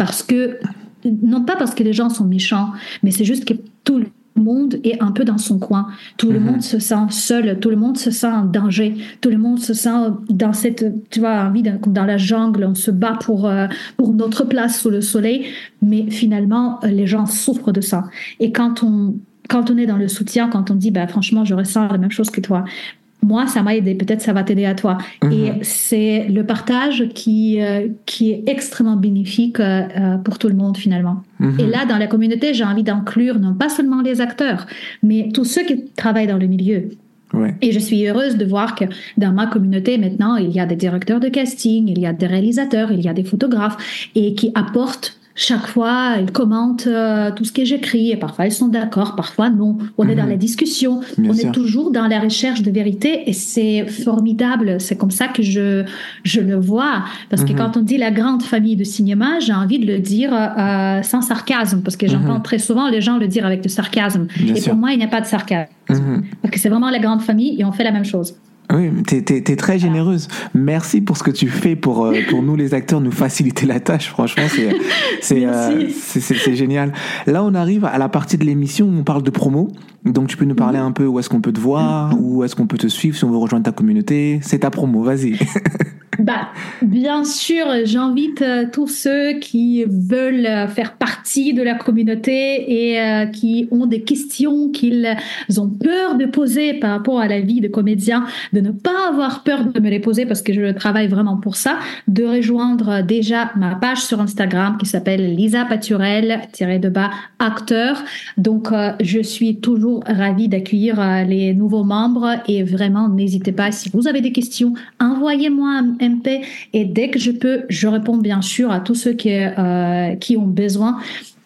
Parce que, non pas parce que les gens sont méchants, mais c'est juste que tout le monde est un peu dans son coin. Tout le mhm. monde se sent seul, tout le monde se sent en danger, tout le monde se sent dans cette, tu vois, envie dans la jungle, on se bat pour, euh, pour notre place sous le soleil, mais finalement, euh, les gens souffrent de ça. Et quand on, quand on est dans le soutien, quand on dit, bah, franchement, je ressens la même chose que toi, moi, ça m'a aidé. Peut-être ça va t'aider à toi. Mhm. Et c'est le partage qui, euh, qui est extrêmement bénéfique euh, euh, pour tout le monde finalement. Mhm. Et là, dans la communauté, j'ai envie d'inclure non pas seulement les acteurs, mais tous ceux qui travaillent dans le milieu. Ouais. Et je suis heureuse de voir que dans ma communauté maintenant, il y a des directeurs de casting, il y a des réalisateurs, il y a des photographes et qui apportent chaque fois, ils commentent euh, tout ce que j'écris et parfois ils sont d'accord, parfois non. On est dans mhm. la discussion, on est toujours dans la recherche de vérité et c'est formidable. C'est comme ça que je, je le vois. Parce que mhm. quand on dit la grande famille de cinéma, j'ai envie de le dire euh, sans sarcasme parce que j'entends mhm. très souvent les gens le dire avec du sarcasme. et pour moi, il n'y a pas de sarcasme. Parce que c'est vraiment la grande famille et on fait la même chose. Oui, tu es, très généreuse. Merci pour ce que tu fais pour, euh, pour nous les acteurs, nous faciliter la tâche. Franchement, c'est euh, c'est génial. Là, on arrive à la partie de l'émission où on parle de promo. Donc, tu peux nous parler mhm. un peu où est-ce qu'on peut te voir, où est-ce qu'on peut te suivre si on veut rejoindre ta communauté. C'est ta promo, vas-y. (laughs) Bah, bien sûr, j'invite euh, tous ceux qui veulent euh, faire partie de la communauté et euh, qui ont des questions qu'ils ont peur de poser par rapport à la vie de comédien, de ne pas avoir peur de me les poser parce que je travaille vraiment pour ça, de rejoindre déjà ma page sur Instagram qui s'appelle Lisa Paturel, de bas acteur. Donc, je suis toujours ravie d'accueillir les nouveaux membres et vraiment, n'hésitez pas, si vous avez des questions, envoyez-moi un et dès que je peux, je réponds bien sûr à tous ceux qui, euh, qui ont besoin.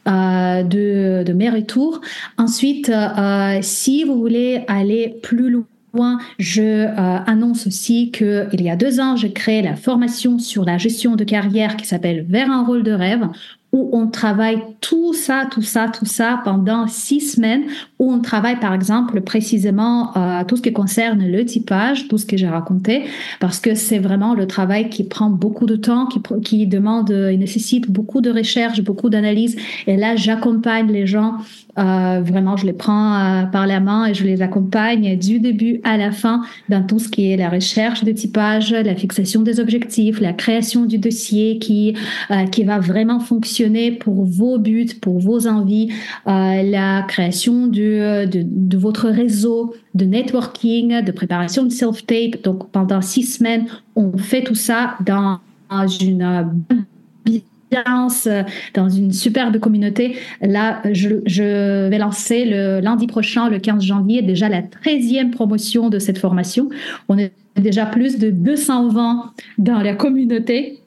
Euh, de, de mes retours. Ensuite, euh, si vous voulez aller plus loin, je annonce aussi que il y a deux ans, j'ai créé la formation sur la gestion de carrière qui s'appelle Vers un rôle de rêve où on travaille tout ça, tout ça, tout ça pendant six semaines, où on travaille par exemple précisément euh, tout ce qui concerne le typage, tout ce que j'ai raconté, parce que c'est vraiment le travail qui prend beaucoup de temps, qui, demande, il nécessite beaucoup de recherche, beaucoup d'analyse. Et là, j'accompagne les gens euh, vraiment, je les prends euh, par la main et je les accompagne du début à la fin dans tout ce qui est la recherche de typage, la fixation des objectifs, la création du dossier qui euh, qui va vraiment fonctionner pour vos buts, pour vos envies, la création du, de, de votre réseau de networking, de préparation de self-tape. Donc pendant six semaines, on fait tout ça dans une euh, dans une superbe communauté. Là, je, vais lancer le lundi prochain, le 15 janvier, déjà la 13e promotion de cette formation. On est déjà plus de 220 dans la communauté.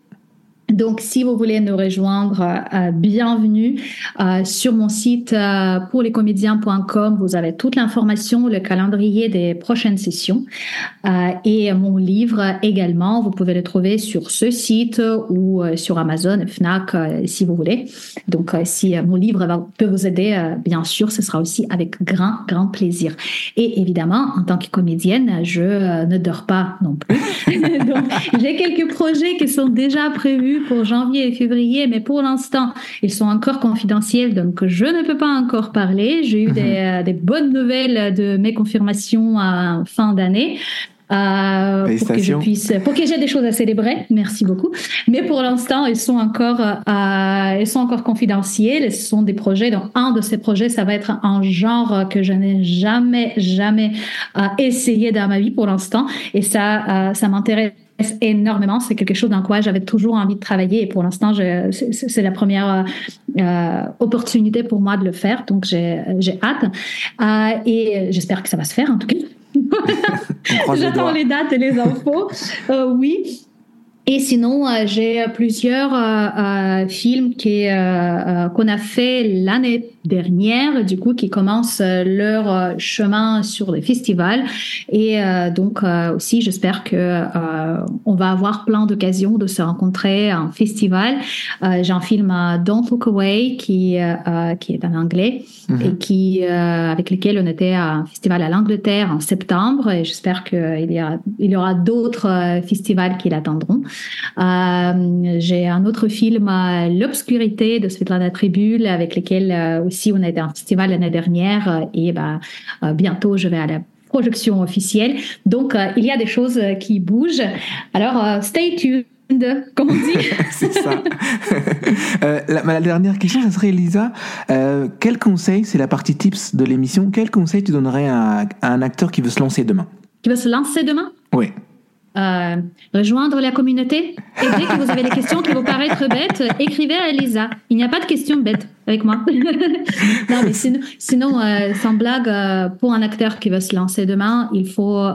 Donc, si vous voulez nous rejoindre, euh, bienvenue euh, sur mon site euh, pour Vous avez toute l'information, le calendrier des prochaines sessions euh, et mon livre également. Vous pouvez le trouver sur ce site ou sur Amazon, Fnac, si vous voulez. Donc, si mon livre peut vous aider, bien sûr, ce sera aussi avec grand, grand plaisir. Et évidemment, en tant que comédienne, je ne dors pas non plus. (laughs) Donc, j'ai quelques projets qui sont déjà prévus pour janvier et février, mais pour l'instant, ils sont encore confidentiels, donc je ne peux pas encore parler. J'ai eu des, mhm. euh, bonnes nouvelles de mes confirmations à fin d'année. Euh, pour que je puisse, pour que j'ai des choses à célébrer. Merci beaucoup. Mais pour l'instant, ils sont encore, euh, ils sont encore confidentiels. Ce sont des projets. Donc, un de ces projets, ça va être un genre que je n'ai jamais, jamais euh, essayé dans ma vie pour l'instant. Et ça, ça m'intéresse énormément. C'est quelque chose dans quoi j'avais toujours envie de travailler et pour l'instant, c'est la première euh, opportunité pour moi de le faire. Donc, j'ai hâte euh, et j'espère que ça va se faire en tout cas. (laughs) (laughs) J'attends les dates et les infos. Euh, oui. Et sinon, euh, j'ai plusieurs euh, films qu'on a fait l'année dernière, du coup, qui commencent euh, leur euh, chemin sur les festivals. Et euh, donc aussi, j'espère que on va avoir plein d'occasions de se rencontrer en festival. J'ai un film Don't Look Away qui qui est en anglais mhm. et qui avec lequel on était à un festival à l'Angleterre en septembre. Et j'espère qu'il y a il y aura d'autres festivals qui l'attendront. J'ai un autre film L'obscurité de Svetlana Tribul avec lequel aussi on a été un festival l'année dernière euh, et bah, euh, bientôt je vais à la projection officielle. Donc, euh, il y a des choses qui bougent. Alors, stay tuned comme on dit. (laughs) c'est ça. (laughs) la, dernière question, ça serait Elisa. quel conseil, c'est la partie tips de l'émission, quel conseil tu donnerais à, un acteur qui veut se lancer demain? Qui veut se lancer demain? Oui. Euh, rejoindre la communauté. Et dès que vous avez des questions qui vous paraissent bêtes, écrivez à Elisa. Il n'y a pas de questions bêtes avec moi. (laughs) non, mais sinon, euh, sans blague, euh, pour un acteur qui veut se lancer demain, il faut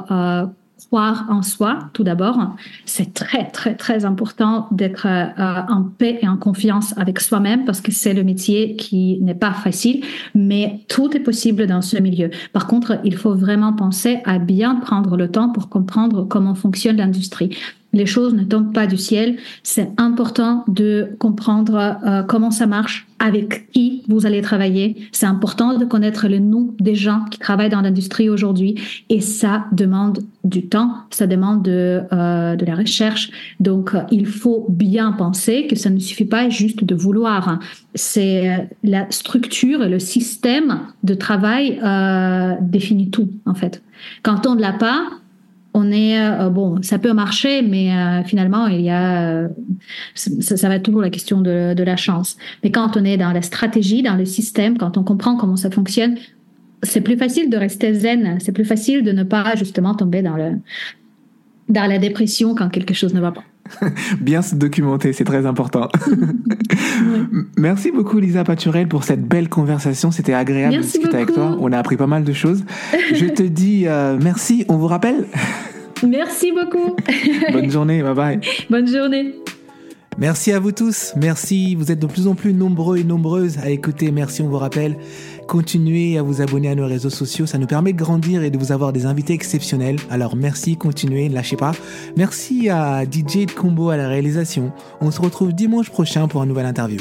croire en soi, tout d'abord. C'est très, très, très important d'être euh, en paix et en confiance avec soi-même parce que c'est le métier qui n'est pas facile, mais tout est possible dans ce milieu. Par contre, il faut vraiment penser à bien prendre le temps pour comprendre comment fonctionne l'industrie. Les choses ne tombent pas du ciel. C'est important de comprendre euh, comment ça marche, avec qui vous allez travailler. C'est important de connaître le nom des gens qui travaillent dans l'industrie aujourd'hui. Et ça demande du temps, ça demande de, euh, de la recherche. Donc, euh, il faut bien penser que ça ne suffit pas juste de vouloir. C'est la structure et le système de travail définit tout, en fait. Quand on ne l'a pas, on est euh, bon, ça peut marcher, mais euh, finalement il y a, euh, ça, va être toujours la question de, de, la chance. Mais quand on est dans la stratégie, dans le système, quand on comprend comment ça fonctionne, c'est plus facile de rester zen. C'est plus facile de ne pas justement tomber dans le dans la dépression quand quelque chose ne va pas. (laughs) Bien se documenter, c'est très important. (laughs) Merci beaucoup Lisa Paturel pour cette belle conversation. C'était agréable de discuter avec toi. On a appris pas mal de choses. (laughs) Je te dis euh, merci. On vous rappelle Merci beaucoup. Bonne journée. Bye bye. Bonne journée. Merci à vous tous. Merci. Vous êtes de plus en plus nombreux et nombreuses à écouter. Merci, on vous rappelle. Continuez à vous abonner à nos réseaux sociaux, ça nous permet de grandir et de vous avoir des invités exceptionnels. Alors merci, continuez, ne lâchez pas. Merci à DJ Combo à la réalisation. On se retrouve dimanche prochain pour une nouvelle interview.